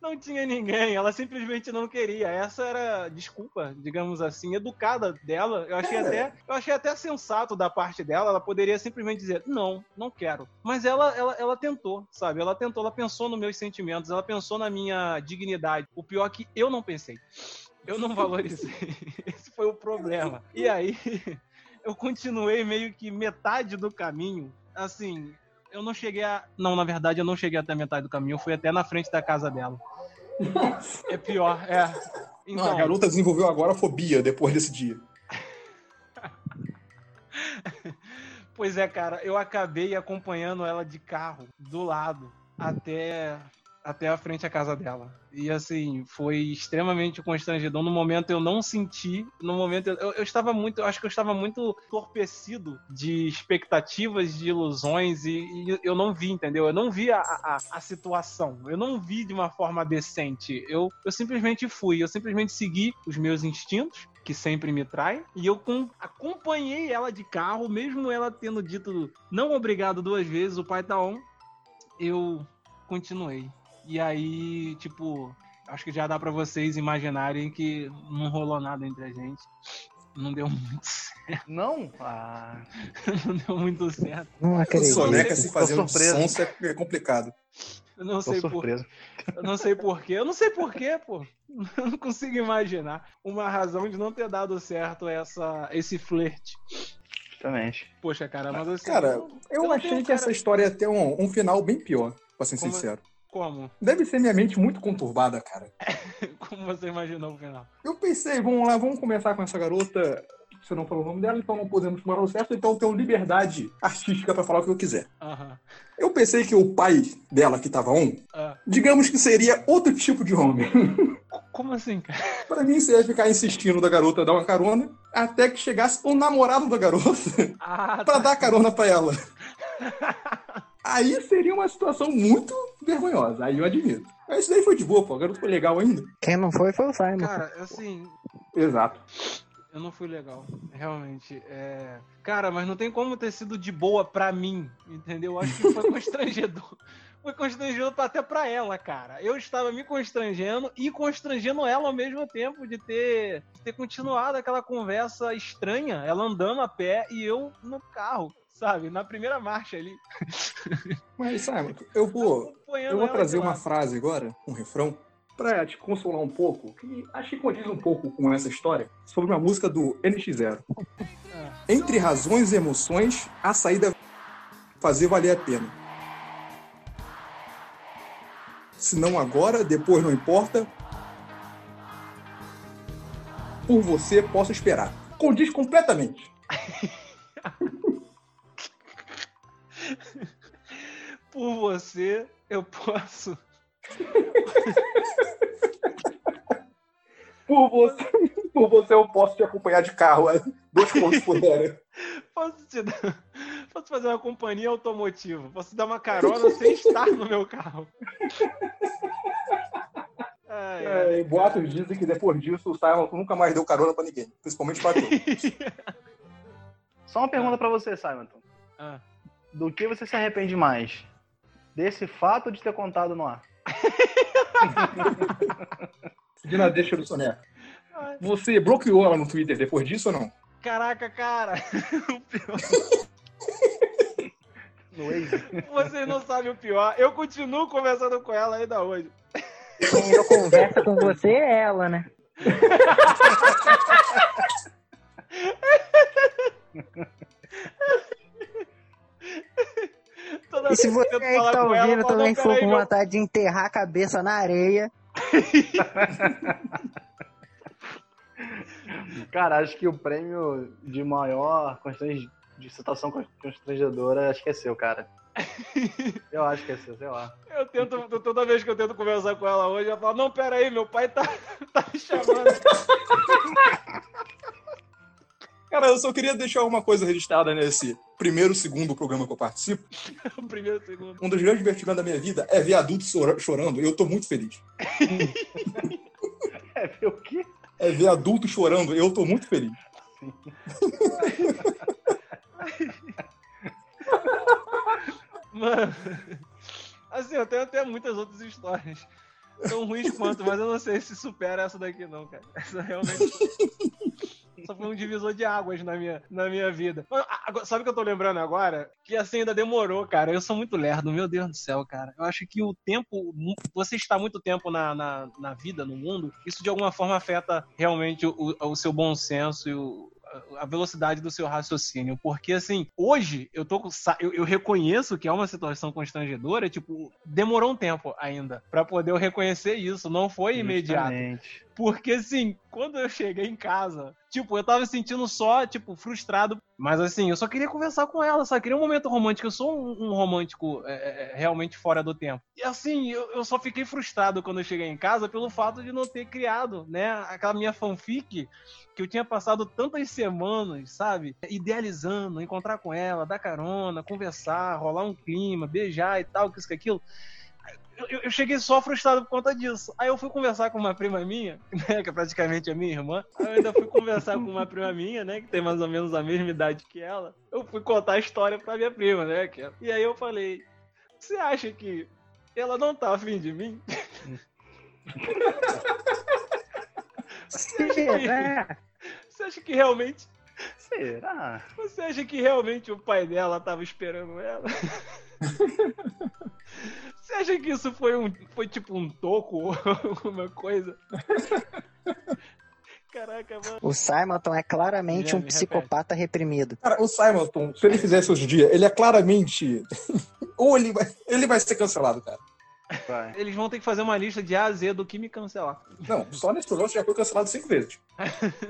Speaker 2: não tinha ninguém, ela simplesmente não queria. Essa era desculpa, digamos assim, educada dela. Eu achei é. até, eu achei até sensato da parte dela. Ela poderia simplesmente dizer não, não quero. Mas ela, ela, ela tentou, sabe? Ela tentou, ela pensou nos meus sentimentos, ela pensou na minha dignidade. O pior é que eu não pensei. Eu não valorizei. Esse foi o problema. E aí, eu continuei meio que metade do caminho. Assim, eu não cheguei a. Não, na verdade, eu não cheguei até metade do caminho. Eu fui até na frente da casa dela. É pior, é.
Speaker 4: Então... Não, a garota desenvolveu agora a fobia depois desse dia.
Speaker 2: pois é, cara, eu acabei acompanhando ela de carro, do lado, até até a frente à casa dela. E assim, foi extremamente constrangedor. No momento eu não senti, no momento eu, eu estava muito, eu acho que eu estava muito torpecido de expectativas, de ilusões e, e eu não vi, entendeu? Eu não vi a, a, a, situação, eu não vi de uma forma decente. Eu, eu simplesmente fui, eu simplesmente segui os meus instintos que sempre me trai. E eu com, acompanhei ela de carro, mesmo ela tendo dito não obrigado duas vezes, o pai tá on. Eu continuei. E aí, tipo, acho que já dá para vocês imaginarem que não rolou nada entre a gente. Não deu muito certo.
Speaker 1: Não? Ah.
Speaker 2: não deu muito certo.
Speaker 3: Não acredito.
Speaker 4: Soneca se fazendo sonso é complicado.
Speaker 2: Eu não sei por... Eu não sei porquê. Eu não sei porquê, pô. Eu não consigo imaginar uma razão de não ter dado certo essa, esse flerte.
Speaker 1: Justamente.
Speaker 2: Poxa, cara, mas assim.
Speaker 4: Cara, eu achei que cara... essa história ia ter um, um final bem pior, pra ser Como... sincero.
Speaker 2: Como?
Speaker 4: Deve ser minha mente muito conturbada, cara.
Speaker 2: Como você imaginou o final?
Speaker 4: Eu pensei, vamos lá, vamos começar com essa garota. Você não falou o nome dela, então não podemos tomar o certo, então eu tenho liberdade artística para falar o que eu quiser.
Speaker 2: Uhum.
Speaker 4: Eu pensei que o pai dela, que tava um,
Speaker 2: uh.
Speaker 4: digamos que seria outro tipo de homem.
Speaker 2: Como assim, cara?
Speaker 4: Pra mim, você ia ficar insistindo da garota dar uma carona até que chegasse o namorado da garota
Speaker 2: Ah,
Speaker 4: pra
Speaker 2: tá.
Speaker 4: dar carona pra ela. Aí seria uma situação muito vergonhosa, aí eu admito. Mas isso daí foi de boa, pô. A garota foi legal ainda.
Speaker 3: Quem não foi foi o Simon.
Speaker 2: Cara, assim,
Speaker 4: Exato.
Speaker 2: eu não fui legal. Realmente. É... Cara, mas não tem como ter sido de boa pra mim, entendeu? Acho que foi constrangedor. Foi constrangedor até pra ela, cara. Eu estava me constrangendo e constrangendo ela ao mesmo tempo de ter, de ter continuado aquela conversa estranha, ela andando a pé e eu no carro, sabe? Na primeira marcha ali.
Speaker 4: Mas, Simon, eu vou, eu vou trazer uma frase agora, um refrão, pra te consolar um pouco, que acho que condiz um pouco com essa história, sobre uma música do NX0.
Speaker 2: Ah.
Speaker 4: Entre razões e emoções, a saída é fazer valer a pena. Se não agora, depois não importa. Por você, posso esperar. Condiz completamente.
Speaker 2: Por você, eu posso.
Speaker 4: Por você, por você eu posso te acompanhar de carro. é. Dois pontos hora.
Speaker 2: Posso te dar. Posso fazer uma companhia automotiva. Posso te dar uma carona sem estar no meu carro. Ai, ai,
Speaker 4: É, boatos dizem que depois disso o Simon nunca mais deu carona pra ninguém, principalmente pra tu.
Speaker 1: Só uma pergunta pra você, Simon.
Speaker 2: Ah,
Speaker 1: Do que você se arrepende mais? Desse fato de ter contado no ar?
Speaker 4: Seguindo a deixa do Soneca. Você bloqueou ela no Twitter depois disso ou não?
Speaker 2: Caraca, cara. O pior-? Vocês não sabem o pior. Eu continuo conversando com ela ainda hoje.
Speaker 3: Quem eu conversa com você é ela, né? E se você que
Speaker 2: falar
Speaker 3: tá
Speaker 2: ela,
Speaker 3: ouvindo
Speaker 2: eu falo,
Speaker 3: também
Speaker 2: "Não,
Speaker 3: for com
Speaker 2: meu
Speaker 3: vontade de enterrar a cabeça na areia,
Speaker 1: Cara, acho que o prêmio de maior constrange... de situação constrangedora acho que é seu, cara. Eu acho que é seu, sei lá.
Speaker 2: Eu tento, toda vez que eu tento conversar com ela hoje, ela fala, não, pera aí, meu pai tá, tá me chamando.
Speaker 4: Cara, eu só queria deixar uma coisa registrada nesse primeiro, segundo programa que eu participo.
Speaker 2: o primeiro segundo.
Speaker 4: Um dos grandes divertimentos da minha vida é ver adultos chora- chorando e eu tô muito feliz.
Speaker 1: É ver o quê?
Speaker 4: É ver adultos chorando eu tô muito feliz.
Speaker 2: Mano, assim, eu tenho até muitas outras histórias. Tão ruins quanto, mas eu não sei se supera essa daqui, não, cara. Essa realmente. Só foi um divisor de águas na minha, na minha vida. Agora- Sabe o que eu tô lembrando agora? Que assim ainda demorou, cara. Eu sou muito lerdo, meu Deus do céu, cara. Eu acho que o tempo. Você está muito tempo na, na, na vida, no mundo, isso de alguma forma afeta realmente o, o- seu bom senso e o, a velocidade do seu raciocínio. Porque, assim, hoje eu tô Eu, eu reconheço que é uma situação constrangedora, tipo, demorou um tempo ainda pra poder eu reconhecer isso. Não foi imediato.
Speaker 1: Justamente.
Speaker 2: Porque, assim, quando eu cheguei em casa, tipo, eu tava sentindo só, tipo, frustrado. Mas, assim, eu só queria conversar com ela, só queria um momento romântico. Eu sou um, um romântico é, é, realmente fora do tempo. E, assim, eu, eu só fiquei frustrado quando eu cheguei em casa pelo fato de não ter criado, né, aquela minha fanfic que eu tinha passado tantas semanas, sabe? Idealizando, encontrar com ela, dar carona, conversar, rolar um clima, beijar e tal, que isso, que aquilo eu- eu, cheguei só frustrado por conta disso. Aí eu fui conversar com uma prima minha, né, que é praticamente a minha irmã. Aí eu ainda fui conversar com uma prima minha, né, que tem mais ou menos a mesma idade que ela. Eu fui contar a história pra minha prima, né, que E aí eu falei, você acha que ela não tá afim de mim?
Speaker 3: Será?
Speaker 2: Você acha que realmente...
Speaker 1: Será?
Speaker 2: Você acha que realmente o pai dela tava esperando ela? Você acha que isso foi um foi tipo um toco ou alguma coisa? Caraca, mano.
Speaker 3: O Simonton é claramente
Speaker 2: Já,
Speaker 3: um psicopata reprimido.
Speaker 4: Cara, o Simonton, se ele fizesse hoje em dia, ele é claramente. Ou ele vai, ele vai ser cancelado, cara.
Speaker 1: Vai.
Speaker 2: Eles vão ter que fazer uma lista de A a Z do que me cancelar.
Speaker 4: Não, só nesse programa já foi cancelado cinco vezes.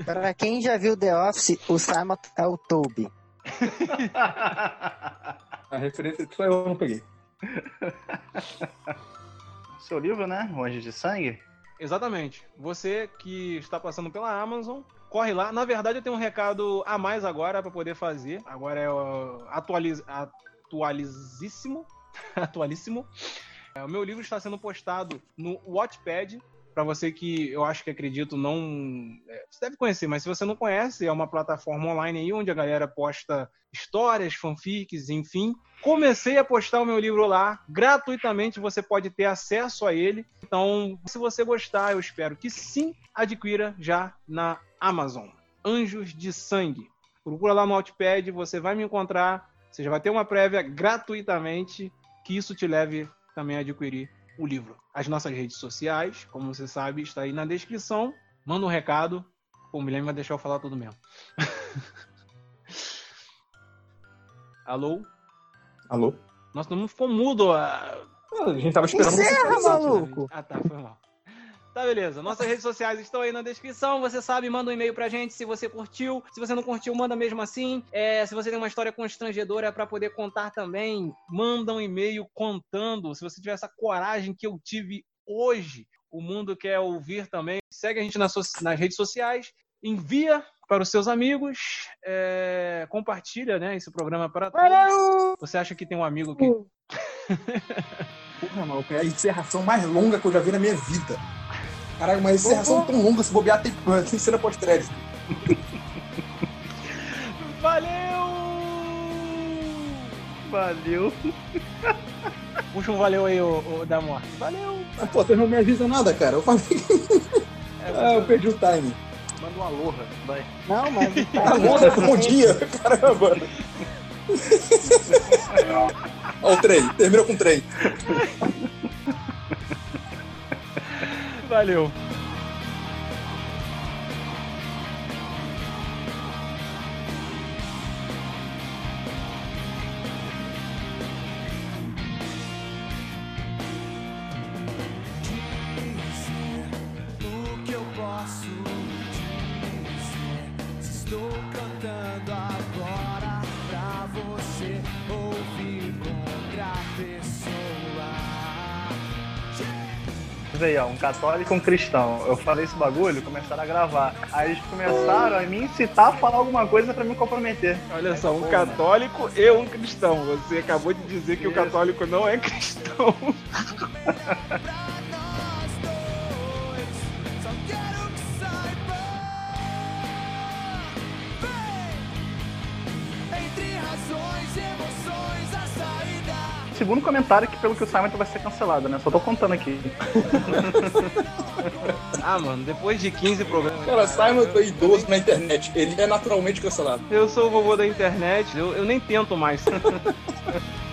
Speaker 3: Pra quem já viu The Office, o Simonton é o Toby.
Speaker 4: A referência que só eu não peguei.
Speaker 1: Seu livro, né? O Anjo de Sangue.
Speaker 2: Exatamente. Você que está passando pela Amazon, corre lá. Na verdade, eu tenho um recado a mais agora para poder fazer. Agora é o atualiz... atualizíssimo. Atualíssimo. É, o meu livro está sendo postado no Wattpad. Para você que eu acho que acredito não. é, você deve conhecer, mas se você não conhece, é uma plataforma online aí onde a galera posta histórias, fanfics, enfim. Comecei a postar o meu livro lá, gratuitamente você pode ter acesso a ele. Então, se você gostar, eu espero que sim, adquira já na Amazon. Anjos de Sangue. Procura lá no Outpad, você vai me encontrar. Você já vai ter uma prévia gratuitamente, que isso te leve também a adquirir o livro. As nossas redes sociais, como você sabe, está aí na descrição. Manda um recado. Pô, o Guilherme vai deixar eu falar tudo mesmo. Alô?
Speaker 4: Alô?
Speaker 2: Nossa, todo mundo ficou mudo. ah.
Speaker 4: A gente tava esperando você
Speaker 3: Encerra,
Speaker 4: começar.
Speaker 3: maluco!
Speaker 2: Ah, tá, foi mal. Tá, beleza. Nossas redes sociais estão aí na descrição. Você sabe, manda um e-mail pra gente se você curtiu. Se você não curtiu, manda mesmo assim. É, se você tem uma história constrangedora pra poder contar também, manda um e-mail contando. Se você tiver essa coragem que eu tive hoje, o mundo quer ouvir também. Segue a gente nas, so- nas redes sociais. Envia para os seus amigos. é, compartilha né, esse programa para todos. Você acha que tem um amigo que
Speaker 4: Porra, maluco, é a encerração mais longa que eu já vi na minha vida. Caralho, uma encerração tão longa, se bobear, tem, tem cena pós-crédito.
Speaker 2: Valeu!
Speaker 1: Valeu.
Speaker 2: Puxa um valeu aí, ô, ô Damor. Valeu!
Speaker 4: Ah, pô, vocês não me avisam nada, cara. Eu falei,
Speaker 2: É,
Speaker 4: ah, eu perdi o time.
Speaker 1: Manda um aloha, vai.
Speaker 3: Não, mas.
Speaker 4: Alô, bom dia. Caramba. Ó, o trem, terminou com o trem.
Speaker 2: Valeu!
Speaker 1: Aí, ó, um católico e um cristão. Eu falei esse bagulho, começaram a gravar. Aí eles começaram a me incitar a falar alguma coisa pra me comprometer.
Speaker 2: Olha só, um católico e um cristão. Você acabou de dizer que o católico não é cristão.
Speaker 1: Segundo comentário que pelo que o Simon vai ser cancelado, né? Só tô contando aqui.
Speaker 2: ah, mano, depois de 15 programas.
Speaker 4: Cara, Simon é idoso na internet. Ele é naturalmente cancelado.
Speaker 2: Eu sou o vovô da internet, eu, eu nem tento mais.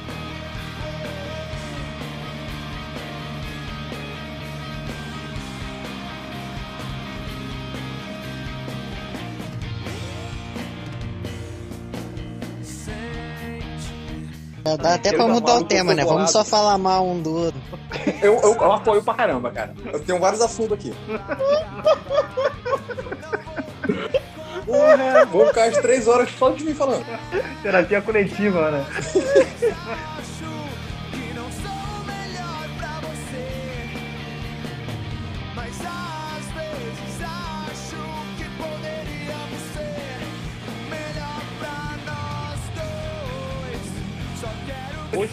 Speaker 3: Dá até pra mudar o tema, né? Vamos só falar mal um do outro.
Speaker 4: Eu, eu, eu apoio pra caramba, cara. Eu tenho vários assuntos aqui. Porra, vou ficar as três horas só de mim falando.
Speaker 1: Terapia coletiva, né?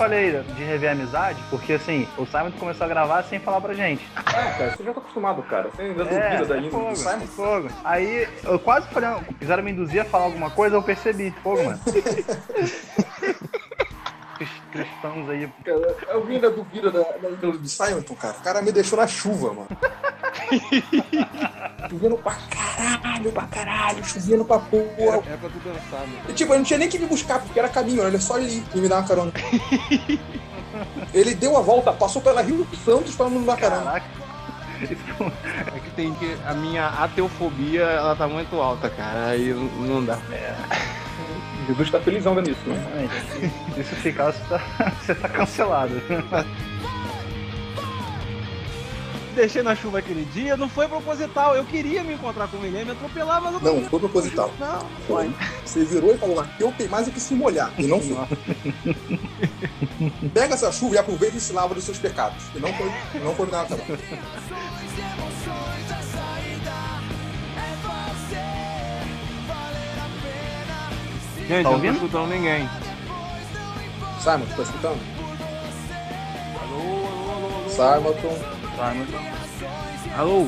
Speaker 1: falei de rever a amizade, porque assim, o Simon começou a gravar sem falar pra gente.
Speaker 4: Ah, cara, você já tá acostumado, cara. Você ainda
Speaker 1: É,
Speaker 4: duvida da
Speaker 1: é
Speaker 4: índole
Speaker 1: fogo,
Speaker 4: do Simon?
Speaker 1: é fogo. Aí eu quase falei, quiseram me induzir a falar alguma coisa, eu percebi. Fogo, mano. Cris- Cristãos aí.
Speaker 4: Cara, eu ainda duvida da, da índole do Simon, cara. O cara me deixou na chuva, mano. chovendo pra caralho, pra caralho, chovendo pra porra.
Speaker 2: É pra tu mano.
Speaker 4: E, tipo, eu não tinha nem que me buscar, porque era caminho, é só ali e me dar uma carona. Ele deu a volta, passou pela Rio Santos pra não me dar carona.
Speaker 1: Caraca. Isso-
Speaker 2: É que tem que. A minha ateofobia, ela tá muito alta, cara. Aí não- dá.
Speaker 4: Jesus tá felizão nisso, né?
Speaker 1: Realmente, Isso ficar, você tá, você tá cancelado.
Speaker 2: Deixei na chuva aquele dia, não foi proposital. Eu queria me encontrar com o William, me atropelar, mas eu
Speaker 4: Não, foi proposital.
Speaker 2: Não,
Speaker 4: Foi. Você virou e falou, Mateu tem mais é que se molhar. E não foi. Pega essa chuva e aproveita e se lava dos seus pecados. E não foi, não foi nada. Não.
Speaker 2: Gente, eu
Speaker 1: Tá
Speaker 2: não tô escutando ninguém.
Speaker 4: Simon, tá escutando?
Speaker 2: Alô, alô, alô, alô.
Speaker 4: Simon,
Speaker 1: Tá, muito
Speaker 2: Alô?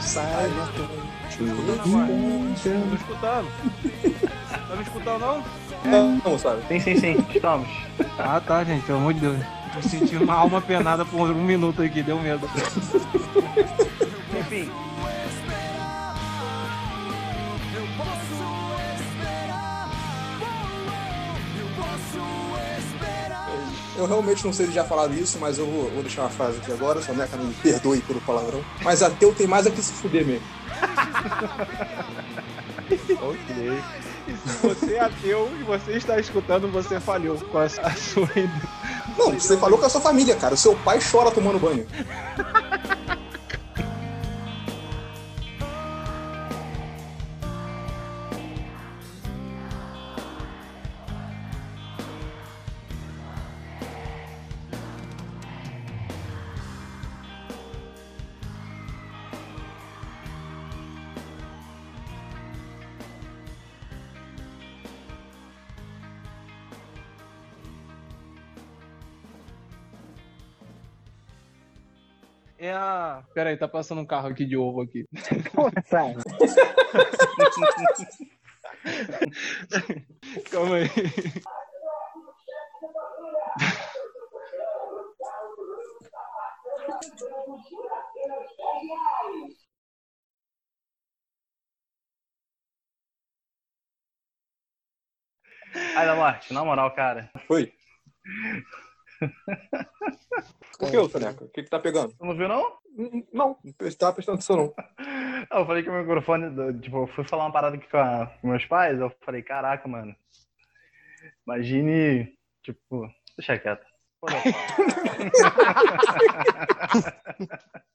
Speaker 4: Simon.
Speaker 2: Tô me escutando. Tá me escutando, não?
Speaker 4: Não, sabe?
Speaker 1: Sim, sim, sim. Estamos.
Speaker 2: Ah, tá, gente, pelo amor de Deus. Tô sentindo uma alma penada por um minuto aqui, deu medo.
Speaker 1: Enfim,
Speaker 5: Eu
Speaker 4: realmente não sei se já falaram isso, mas eu vou, vou deixar uma frase aqui agora. Soneca me perdoe pelo palavrão. Mas ateu tem mais é que se fuder mesmo.
Speaker 1: ok.
Speaker 2: E se você é ateu e você está escutando, você falhou com a, a sua
Speaker 4: Não, você falou com a sua família, cara. O seu pai chora tomando banho.
Speaker 2: Pera aí, tá passando um carro aqui de ovo aqui.
Speaker 3: Sai.
Speaker 2: Calma aí.
Speaker 1: Ai, da morte, na moral, cara.
Speaker 4: Foi. O que, ô, Soneca? O que, que tá pegando?
Speaker 1: Tu não viu, não?
Speaker 4: Hum, Não, não tava prestando atenção, não.
Speaker 1: Ah, Eu falei que o microfone, tipo, eu fui falar uma parada aqui com, a- com meus pais, eu falei, caraca, mano. Imagine, tipo, deixa quieto.